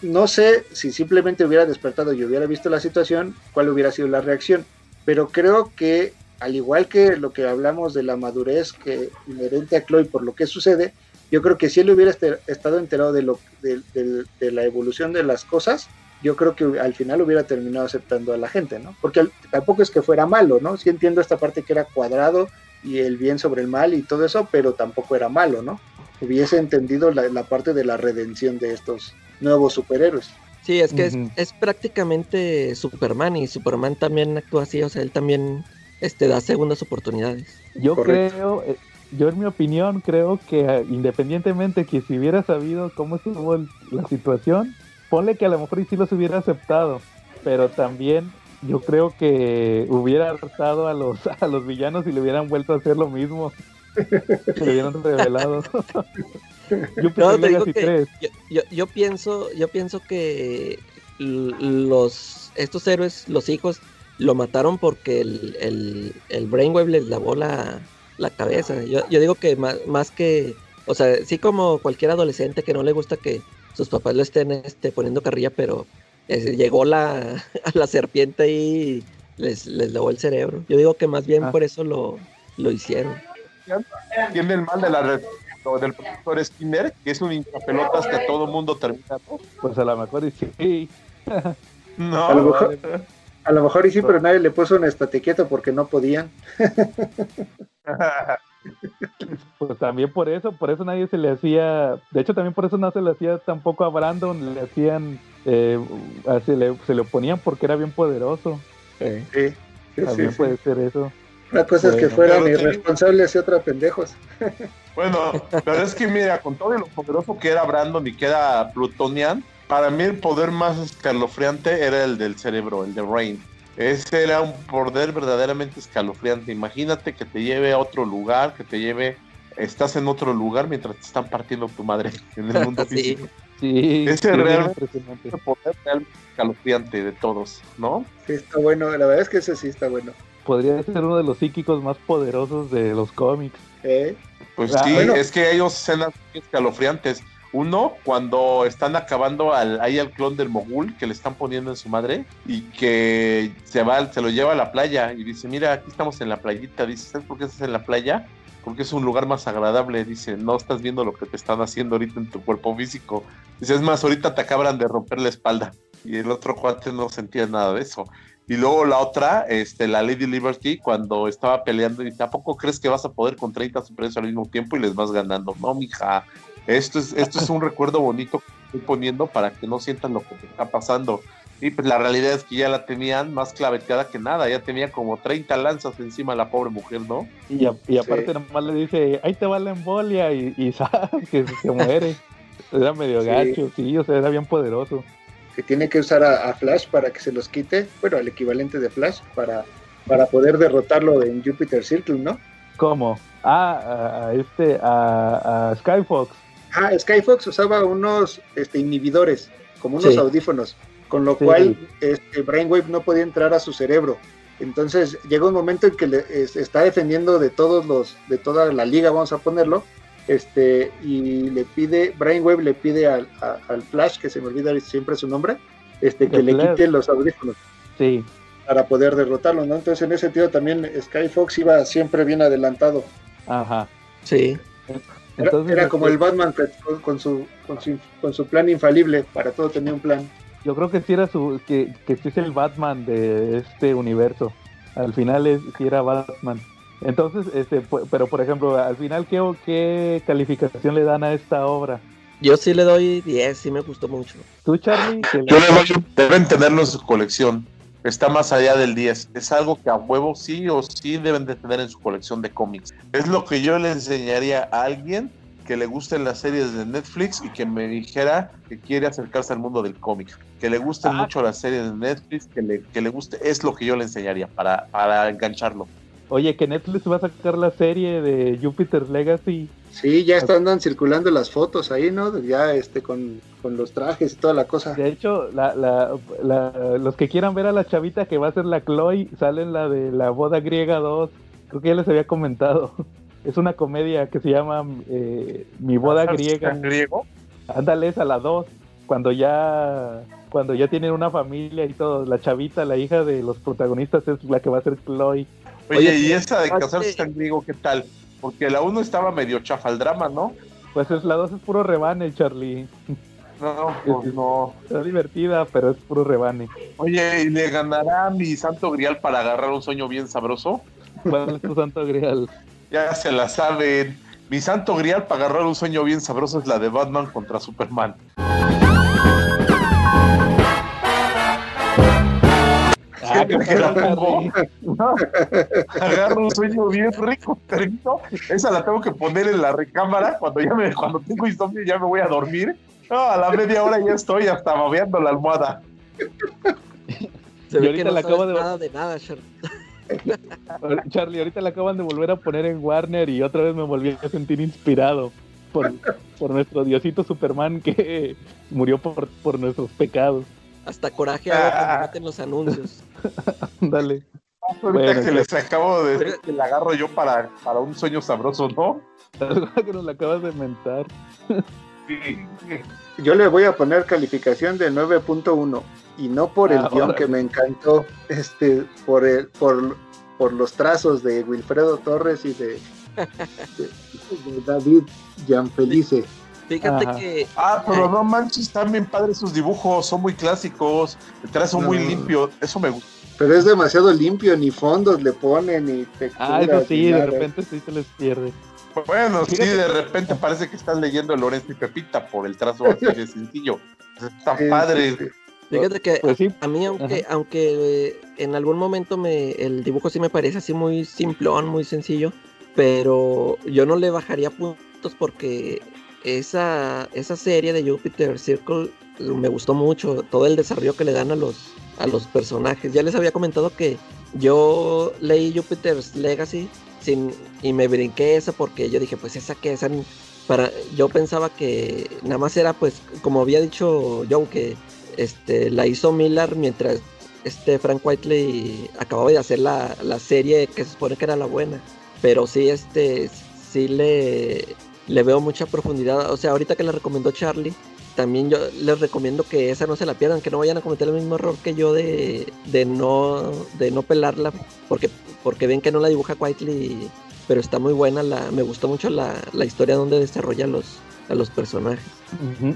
No sé si simplemente hubiera despertado y hubiera visto la situación, cuál hubiera sido la reacción, pero creo que al igual que lo que hablamos de la madurez que inherente a Chloe por lo que sucede, yo creo que si él hubiera este- estado enterado de, lo, de, de- de la evolución de las cosas, yo creo que al final hubiera terminado aceptando a la gente, ¿no? Porque tampoco es que fuera malo, ¿no? Sí entiendo esta parte que era cuadrado y el bien sobre el mal y todo eso, pero tampoco era malo, ¿no? Hubiese entendido la, la parte de la redención de estos nuevos superhéroes. Sí, es que es- es, prácticamente Superman y Superman también actúa así, o sea, él también este, da segundas oportunidades. Yo Correcto. creo, eh, yo en mi opinión creo que eh, independientemente que si hubiera sabido cómo estuvo el- la situación, ponle que a lo mejor y sí los hubiera aceptado, pero también yo creo que hubiera hartado a los, a los villanos y le hubieran vuelto a hacer lo mismo. Le hubieran revelado. yo No, te digo Legacy que 3. yo, yo, yo pienso, yo pienso que los estos héroes, los hijos, lo mataron porque el, el, el Brainwave les lavó la, la cabeza. Yo, yo digo que más, más que, o sea, sí como cualquier adolescente que no le gusta que sus papás lo estén este, poniendo carrilla, pero eh, llegó la, a la serpiente y les, les lavó el cerebro. Yo digo que más bien Ah. por eso lo, lo hicieron. Tiene el mal de la red del profesor Skinner, que es un hinchapelotas que todo mundo termina. ¿no? Pues a lo mejor y sí. No, A lo mejor, a lo mejor y sí, pero nadie le puso un estate quieto porque no podían. Pues también por eso, por eso nadie se le hacía, de hecho también por eso no se le hacía tampoco a Brandon, le hacían, eh, se, le, se le oponían porque era bien poderoso. Sí, sí, sí, también sí. puede ser eso. Una cosa es que fueran sí. irresponsables y otra pendejos. Bueno, pero es que mira, con todo lo poderoso que era Brandon y que era Plutonian, para mí el poder más escalofriante era el del cerebro, el de Rain. Ese era un poder verdaderamente escalofriante. Imagínate que te lleve a otro lugar, que te lleve, estás en otro lugar mientras te están partiendo tu madre en el mundo Sí. físico. Sí, Ese realmente-. El poder realmente escalofriante de todos, ¿no? Sí, está bueno. La verdad es que ese sí está bueno. Podría ser uno de los psíquicos más poderosos de los cómics. ¿Eh? Pues Ah, sí, bueno. es que hay dos escenas muy escalofriantes. Uno, cuando están acabando al, ahí al clon del mogul que le están poniendo en su madre y que se va, se lo lleva a la playa y dice, mira, aquí estamos en la playita. Dice, ¿sabes por qué estás en la playa? Porque es un lugar más agradable. Dice, no estás viendo lo que te están haciendo ahorita en tu cuerpo físico. Dice, es más, ahorita te acaban de romper la espalda. Y el otro cuate no sentía nada de eso. Y luego la otra, este, la Lady Liberty, cuando estaba peleando, y dice, ¿a poco crees que vas a poder con 30 superhéroes al mismo tiempo y les vas ganando? No, mija, esto es, esto es un recuerdo bonito que estoy poniendo para que no sientan lo que te está pasando. Y pues la realidad es que ya la tenían más claveteada que nada, ya tenía como 30 lanzas encima la pobre mujer, ¿no? Y, a- y aparte Sí. nomás le dice, ahí te va la embolia y, y sabe que se muere. Era medio Sí. gacho, sí, o sea, era bien poderoso. Que tiene que usar a, a Flash para que se los quite. Bueno, el equivalente de Flash para, para poder derrotarlo en Jupiter Circle, ¿no? ¿Cómo? Ah, a, a este, a, a Skyfox. Ah, Skyfox usaba unos este, inhibidores, como unos Sí. audífonos, con lo Sí. cual este, Brainwave no podía entrar a su cerebro. Entonces llega un momento en que le, es- está defendiendo de todos los, de toda la liga, vamos a ponerlo, este, y le pide, Brainwave le pide al, a- al Flash, que se me olvida siempre su nombre, este, que The le Flash. quite los audífonos Sí, para poder derrotarlo, ¿no? Entonces en ese sentido también Skyfox iba siempre bien adelantado. ajá. Sí. Era, Entonces, era como este, el Batman con su, con, su, con su plan infalible, para todo tenía un plan. Yo creo que sí era su, que, que sí es el Batman de este universo. Al final es, sí era Batman. Entonces, este, pu- pero por ejemplo, al final, ¿qué, ¿qué calificación le dan a esta obra? Yo sí le doy 10, sí me gustó mucho. ¿Tú, Charlie? Yo le doy, deben tenerlo en su colección. Está más allá del 10. Es algo que a huevo sí o sí deben de tener en su colección de cómics. Es lo que yo le enseñaría a alguien que le gusten las series de Netflix y que me dijera que quiere acercarse al mundo del cómic. Que le gusten Ah. mucho las series de Netflix, que le, que le guste, es lo que yo le enseñaría para, para engancharlo. Oye, que Netflix va a sacar la serie de Jupiter Legacy. Sí, ya están andan circulando las fotos ahí, ¿no? Ya este con, con los trajes y toda la cosa. De hecho, la, la, la- los que quieran ver a la chavita que va a ser la Chloe, sale en la de la boda griega 2. Creo que ya les había comentado. Es una comedia que se llama eh, Mi boda griega. ¿En griego? Ándale, es a la 2. Cuando ya, cuando ya tienen una familia y todo. La chavita, la hija de los protagonistas, es la que va a ser Chloe. Oye, Oye, y esa de casarse en griego, ¿qué tal? Porque la uno estaba medio chafa el drama, ¿no? Pues es la 2 es puro rebane, Charlie. No, pues no. Está divertida, pero es puro rebane. Oye, ¿y le ganará mi santo grial para agarrar un sueño bien sabroso? ¿Cuál es tu santo grial? Ya se la saben. Mi santo grial para agarrar un sueño bien sabroso es la de Batman contra Superman. Ah, que. Agarro un sueño bien rico, rico. Esa la tengo que poner en la recámara cuando ya me, cuando tengo insomnio ya me voy a dormir. No, a la media hora ya estoy hasta babeando la almohada. Se ve ahorita que no la acabo de- nada de nada, Charlie. Charlie, ahorita la acaban de volver a poner en Warner y otra vez me volví a sentir inspirado por, por nuestro diosito Superman que murió por, por nuestros pecados. Hasta coraje hago cuando meten los anuncios. Dale. Ahorita Bueno, que les acabo de decir que la agarro yo para, para un sueño sabroso, ¿no? que nos la acabas de mentar. Yo le voy a poner calificación de 9.1 y no por el Ah, guion que me encantó, este, por el, por, por los trazos de Wilfredo Torres y de, de- de David Gianfelice. Fíjate Ajá. que Ah, pero no manches, están bien padres sus dibujos, son muy clásicos, el trazo muy No. limpio, eso me gusta. Pero es demasiado limpio, ni fondos le ponen, ni texturas. Ah, eso sí, de nada. repente sí se les pierde. Bueno, sí, de repente parece que estás leyendo Lorenzo y Pepita por el trazo así de sencillo. Está Sí, padre. sí, sí. Fíjate que Pues sí, a mí, aunque, aunque eh, en algún momento me, el dibujo sí me parece así muy simplón, muy sencillo, pero yo no le bajaría puntos porque esa, esa serie de Jupiter Circle me gustó mucho, todo el desarrollo que le dan a los, a los personajes. Ya les había comentado que yo leí Jupiter's Legacy sin, y me brinqué esa porque yo dije, pues esa que esa, para, yo pensaba que nada más era pues, como había dicho John, que este, la hizo Miller mientras este Frank Whiteley acababa de hacer la, la serie que se supone que era la buena. Pero sí, este, sí le, le veo mucha profundidad. O sea, ahorita que le recomendó Charlie, también yo les recomiendo que esa no se la pierdan, que no vayan a cometer el mismo error que yo de, de no de no pelarla, porque porque ven que no la dibuja Whiteley, pero está muy buena, la, me gustó mucho la, la historia donde desarrolla los, a los personajes.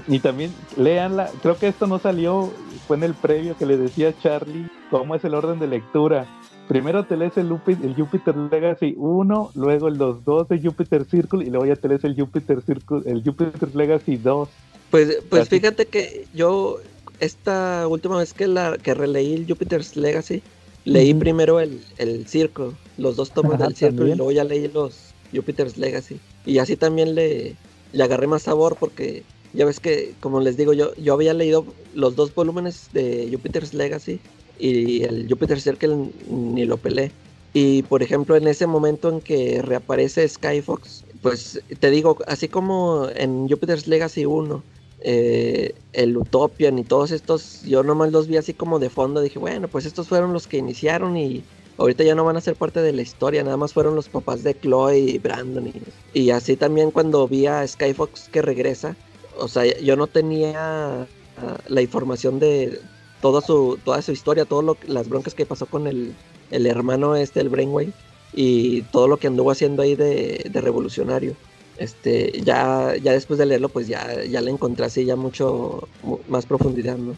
Y también leanla, creo que esto no salió, fue en el previo que le decía Charlie cómo es el orden de lectura. Primero te lees el, Lupi- el Jupiter Legacy 1, luego los dos de Jupiter Circle y luego ya te lees el Jupiter Circle, el Jupiter Legacy 2. Pues, pues Así. fíjate que yo esta última vez que la que releí el Jupiter's Legacy, leí Ujú. primero el, el Circle, los dos tomos Ajá, del Circle, y también. luego ya leí los Jupiter's Legacy. Y así también le, le agarré más sabor porque ya ves que, como les digo, yo, yo había leído los dos volúmenes de Jupiter's Legacy y el Jupiter Circle ni lo pelé. Y por ejemplo, en ese momento en que reaparece Skyfox, pues te digo, así como en Jupiter's Legacy 1, eh, el Utopian y todos estos, yo nomás los vi así como de fondo, dije, bueno, pues estos fueron los que iniciaron y ahorita ya no van a ser parte de la historia, nada más fueron los papás de Chloe y Brandon. Y, y así también cuando vi a Skyfox que regresa, o sea, yo no tenía ah, la información de toda su, toda su historia, todas las broncas que pasó con el, el hermano este, el Brainwave, y todo lo que anduvo haciendo ahí de, de revolucionario. Este, ya, ya después de leerlo, pues ya, ya le encontré así ya mucho mu- más profundidad, ¿no?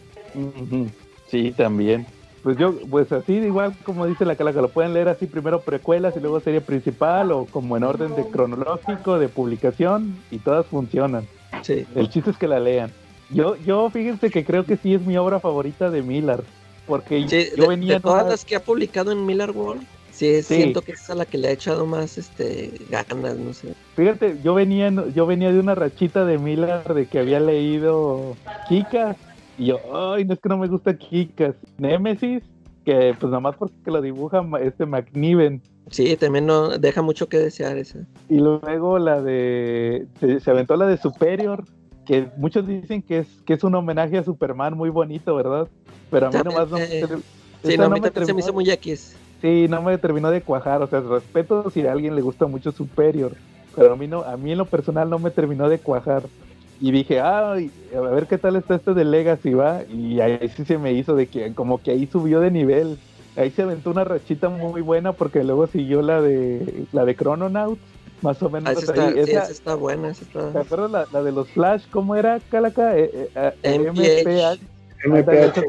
Sí, también. Pues yo, pues así, igual como dice la calaca, lo pueden leer así primero precuelas y luego serie principal o como en orden de cronológico de publicación y todas funcionan. Sí. El chiste es que la lean. Yo, yo fíjense que creo que sí es mi obra favorita de Miller, porque Sí, yo de, venía de todas una- las que ha publicado en Miller World, sí, Sí. siento que es a la que le ha echado más este ganas, no sé. Fíjate, yo venía, en- yo venía de una rachita de Miller de que había leído Kikas y yo, ay, no es que no me gusta Kikas. Nemesis, que pues nada más porque lo dibuja este McNiven. Sí, también no deja mucho que desear esa. Y luego la de, se, se aventó la de Superior, que muchos dicen que es, que es un homenaje a Superman muy bonito, ¿verdad? Pero a mí nomás no, eh, me- Sí, esa no, a no mí me también se me terminó- hizo muy X. Sí, no me terminó de cuajar, o sea, respeto si a alguien le gusta mucho Superior, pero a mí no, a mí en lo personal no me terminó de cuajar. Y dije, ay, a ver qué tal está este de Legacy, va, y ahí sí se me hizo de que como que ahí subió de nivel. Ahí se aventó una rachita muy buena porque luego siguió la de la de Chrononauts, más o menos Ah, esa está, ahí. sí, Esa- esa está buena, esa está... ¿Te acuerdas la, la de los Flash? ¿Cómo era, Calaca? Eh, eh, eh, MPH. MPH.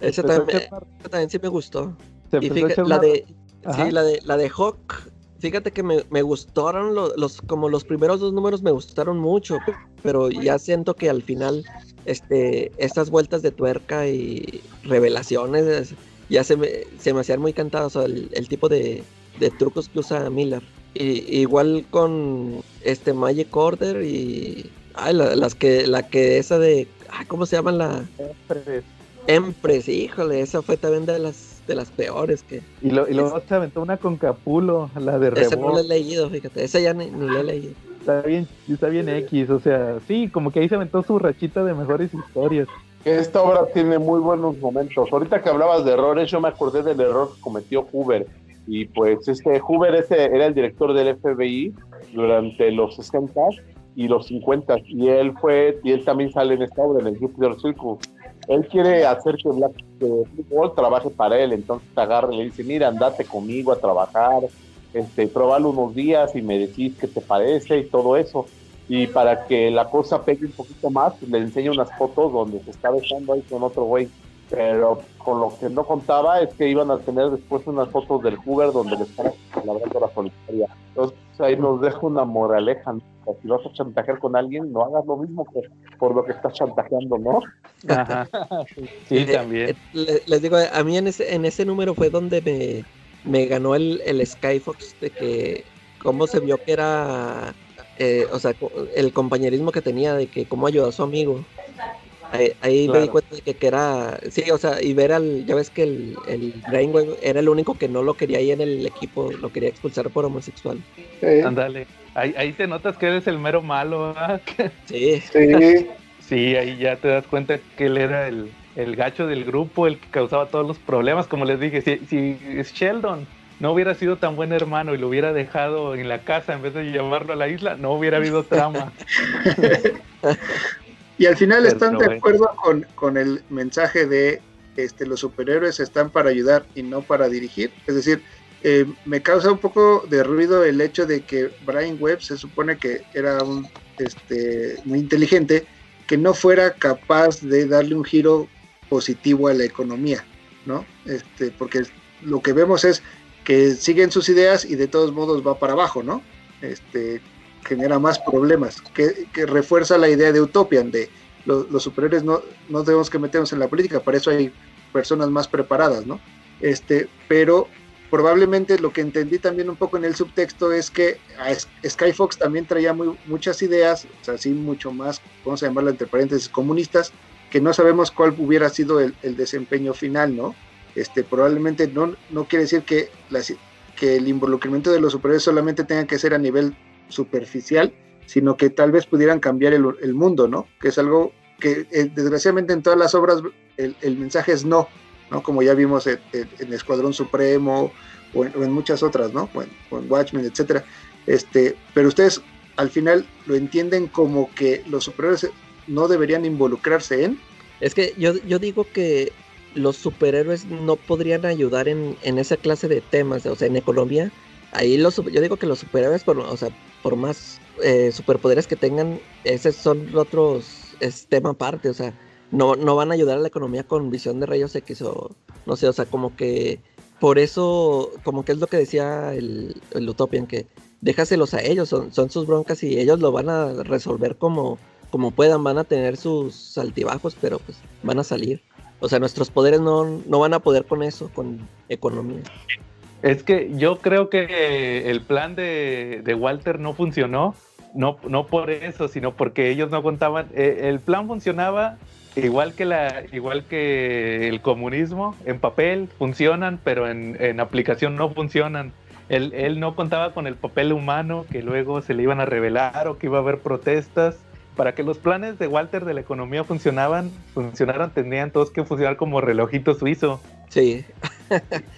Esa también, sí me gustó. Y fíjate, la de, Ajá. sí, la de, la de Hawk, fíjate que me, me gustaron los, los, como los primeros dos números me gustaron mucho, pe- pero ya siento que al final, este, estas vueltas de tuerca y revelaciones, es- ya se me, se me hacían muy o sea, el, el tipo de, de trucos que usa Miller. Y, igual con este Magic Order y ay, la- las que, la que esa de, ay, ¿cómo se llama la? Empress. Empress, híjole, esa fue también de las de las peores que Y, lo, y luego se aventó una con Capulo, la de esa no la he leído, fíjate, esa ya ni, ni la he leído. Está bien, está bien X, o sea, sí, como que ahí se aventó su rachita de mejores historias. Esta obra tiene muy buenos momentos. Ahorita que hablabas de errores, yo me acordé del error que cometió Hoover. Y pues este Hoover ese era el director del FBI durante los 60 y los 50 y él fue y él también sale en esta obra en el Jupiter Circle. Él quiere hacer que Black que Bolt trabaje para él, entonces agarra y le dice, mira, andate conmigo a trabajar, este, probalo unos días y me decís qué te parece y todo eso y para que la cosa pegue un poquito más, le enseño unas fotos donde se está besando ahí con otro güey. Pero con lo que no contaba es que iban a tener después unas fotos del Hoover donde le están labrando la solitaria. Entonces ahí nos deja una moraleja. ¿no? Si vas a chantajear con alguien, no hagas lo mismo que por lo que estás chantajeando, ¿no? Ajá. Sí, también. eh, le- les digo, a mí en ese, en ese número fue donde me, me ganó el, el Skyfox de que cómo se vio que era, eh, o sea, el compañerismo que tenía, de que cómo ayudó a su amigo. Ahí, ahí me di cuenta de que, que era, sí, o sea, y ver al, ya ves que el, el Brainwave era el único que no lo quería ahí en el equipo, lo quería expulsar por homosexual. Ándale. Ahí, ahí te notas que eres el mero malo, ¿verdad? Sí. Sí, Sí, ahí ya te das cuenta que él era el, el gacho del grupo, el que causaba todos los problemas. Como les dije, si, si Sheldon no hubiera sido tan buen hermano y lo hubiera dejado en la casa en vez de llevarlo a la isla, no hubiera habido trama. y al final están de acuerdo con, con el mensaje de este, los superhéroes están para ayudar y no para dirigir. Es decir, eh, me causa un poco de ruido el hecho de que Brian Webb se supone que era un este, muy inteligente, que no fuera capaz de darle un giro positivo a la economía, ¿no? Este, porque lo que vemos es que siguen sus ideas y de todos modos va para abajo, ¿no? Este, genera más problemas, que, refuerza la idea de Utopian, de lo- los superiores no, no tenemos que meternos en la política, para eso hay personas más preparadas, ¿no? Este, pero probablemente lo que entendí también un poco en el subtexto es que Skyfox también traía muchas ideas, o sea, sí, mucho más, vamos a llamarlo entre paréntesis, comunistas, que no sabemos cuál hubiera sido el, desempeño final, ¿no? Este, probablemente no, no quiere decir que, que el involucramiento de los superiores solamente tenga que ser a nivel superficial, sino que tal vez pudieran cambiar el, el mundo, ¿no? Que es algo que eh, desgraciadamente en todas las obras el, mensaje es no, ¿no? Como ya vimos en, Escuadrón Supremo o en, muchas otras, ¿no? O en, Watchmen, etcétera. Este, pero ustedes al final lo entienden como que los superiores no deberían involucrarse en. Es que yo, yo digo que los superhéroes no podrían ayudar en, en esa clase de temas, o sea, en economía. Ahí los, yo digo que los superhéroes, o sea, por más eh, superpoderes que tengan, esos son otros, es tema aparte, o sea, no, no van a ayudar a la economía con visión de rayos X o no sé, o sea, como que por eso, como que es lo que decía el, el Utopian, que déjaselos a ellos, son, son sus broncas y ellos lo van a resolver como, como puedan, van a tener sus altibajos, pero pues van a salir. O sea, nuestros poderes no, no van a poder con eso, con economía. Es que yo creo que el plan de, de Walter no funcionó, no, no por eso, sino porque ellos no contaban. eh, el plan funcionaba igual que, la, igual que el comunismo, en papel funcionan, pero en, en aplicación no funcionan. Él, él no contaba con el papel humano que luego se le iban a revelar o que iba a haber protestas. Para que los planes de Walter de la economía funcionaban, funcionaran, tendrían todos que funcionar como relojito suizo. Sí.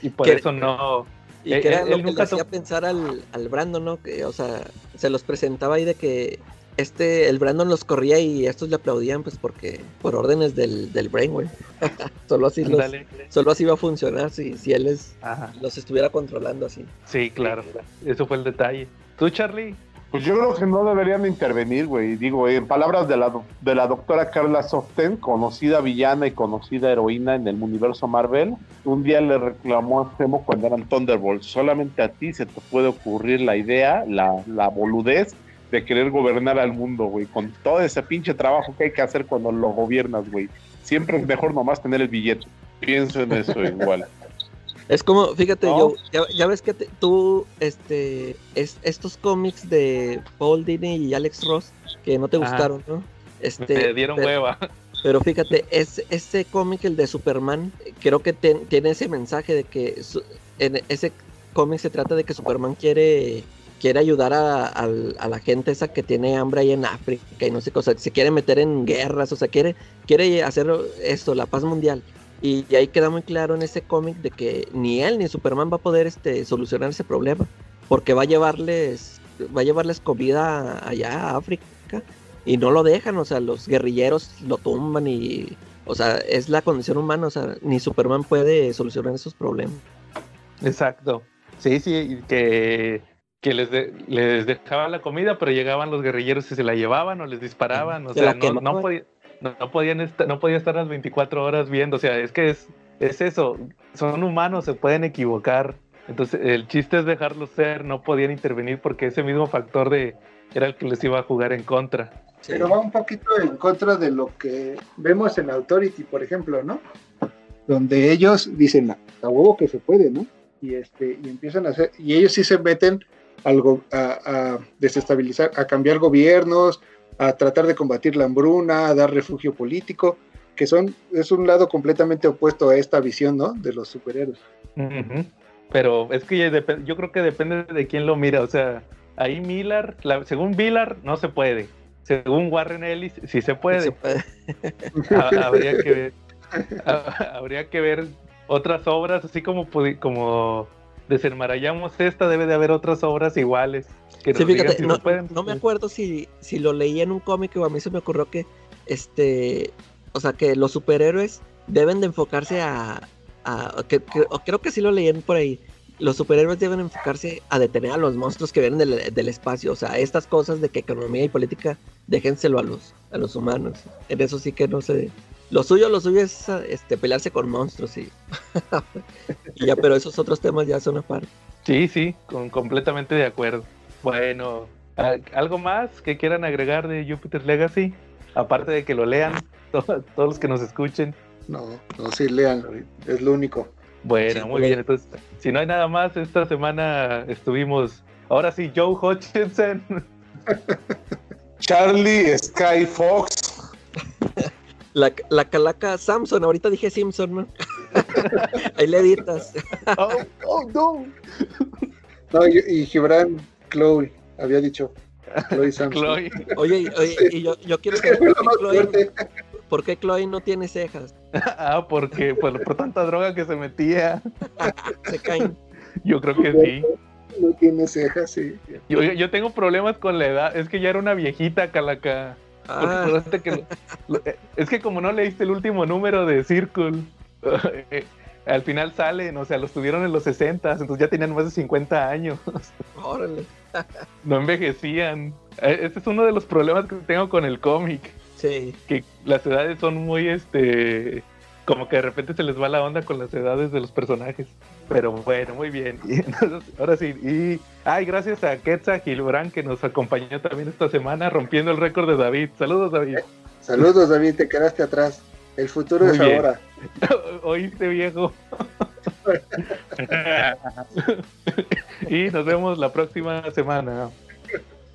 Y por Que- eso no, Y Eh, que era él- lo él que le hacía pensar al, al Brandon, ¿no? Que, o sea, se los presentaba ahí de que este, el Brandon los corría y estos le aplaudían, pues porque, por órdenes del, del Brainwave. solo así los, solo así va a funcionar si, si él les, Ajá. los estuviera controlando así. Sí, claro. Eso fue el detalle. ¿Tú, Charlie? Pues yo creo que no deberían de intervenir, güey. Digo, en palabras de la, de la doctora Carla Soften, conocida villana y conocida heroína en el universo Marvel, un día le reclamó a Zemo cuando eran Thunderbolts. Solamente a ti se te puede ocurrir la idea, la, la boludez de querer gobernar al mundo, güey. Con todo ese pinche trabajo que hay que hacer cuando lo gobiernas, güey. Siempre es mejor nomás tener el billete. Pienso en eso igual. Es como, fíjate, yo, ya, ya ves que te- tú, este, es, estos cómics de Paul Dini y Alex Ross, que no te Ajá. gustaron, ¿no? Este, Me dieron pero- hueva. Pero fíjate, es, ese cómic, el de Superman, creo que ten- tiene ese mensaje de que su- en ese cómic se trata de que Superman quiere, quiere ayudar a, la gente esa que tiene hambre ahí en África y no sé qué, o sea, se quiere meter en guerras, o sea, quiere, quiere hacer esto, la paz mundial. Y, ahí queda muy claro en ese cómic de que ni él ni Superman va a poder este, solucionar ese problema, porque va a llevarles, va a llevarles comida allá a África y no lo dejan, o sea, los guerrilleros lo tumban y, o sea, es la condición humana, o sea, ni Superman puede solucionar esos problemas. Exacto. Sí, sí, que, que les, de- les dejaban la comida, pero llegaban los guerrilleros y se la llevaban o les disparaban. O Se sea, no, no, podía- no, no podían estar, no podía estar las 24 horas viendo. O sea, es que es, es eso. Son humanos, se pueden equivocar. Entonces, el chiste es dejarlos ser, no podían intervenir porque ese mismo factor de era el que les iba a jugar en contra. Pero va un poquito en contra de lo que vemos en Authority, por ejemplo, ¿no? Donde ellos dicen, a huevo que se puede, ¿no? Y, este, y empiezan a hacer, y ellos sí se meten algo a desestabilizar, a cambiar gobiernos, a tratar de combatir la hambruna, a dar refugio político, que son, es un lado completamente opuesto a esta visión, ¿no? De los superhéroes. Pero es que yo creo que depende de quién lo mira. O sea, ahí Miller, la- según Miller, no se puede. Según Warren Ellis, sí se puede. Se puede. Ha- habría que ver ha- habría que ver otras obras así como como desenmarallamos esta debe de haber otras obras iguales que nos Sí, digan fíjate, si no, se pueden. no me acuerdo si, si lo leí en un cómic o a mí se me ocurrió que, este, o sea, que los superhéroes deben de enfocarse a, a- que, creo que sí lo leí por ahí, los superhéroes deben enfocarse a detener a los monstruos que vienen del, del espacio, o sea, estas cosas de que economía y política, déjenselo a los, a los humanos, en eso sí que no sé, lo suyo, lo suyo es este, pelearse con monstruos y, y ya, pero esos otros temas ya son aparte. Sí, sí, con, completamente de acuerdo. Bueno, ¿a- ¿algo más que quieran agregar de Jupiter Legacy? Aparte de que lo lean to- todos los que nos escuchen. No, no, sí, léanlo, es lo único. Bueno, Sí, muy bien. Entonces, si no hay nada más, esta semana estuvimos. Ahora sí, Joe Hutchinson. Charlie Sky Fox. La, la calaca Samson, ahorita dije Simpson, ¿no? Ahí le editas. Oh, oh, no. No, y, y Gibran Chloe, había dicho. Chloe Samson. Chloe. Oye, y- oye, y yo, yo quiero saber por qué, Chloe, por qué Chloe no tiene cejas. Ah, porque por, por tanta droga que se metía. Se caen. Yo creo que sí. No tiene cejas, sí. Yo, yo- tengo problemas con la edad. Es que ya era una viejita, Calaca. Ah, que eh, es que como no leíste el último número de Circle, eh, al final salen, o sea, los tuvieron en los 60, entonces ya tenían más de 50 años. órale. No envejecían. Eh, Este es uno de los problemas que tengo con el cómic. Sí. Que las edades son muy, este, como que de repente se les va la onda con las edades de los personajes. Pero bueno, muy bien. Y entonces, ahora sí. Y, ay, gracias a Quetzal Gilbrán que nos acompañó también esta semana rompiendo el récord de David. Saludos, David. Saludos, David, te quedaste atrás. El futuro Muy es bien. ahora. Oíste, viejo. y nos vemos la próxima semana.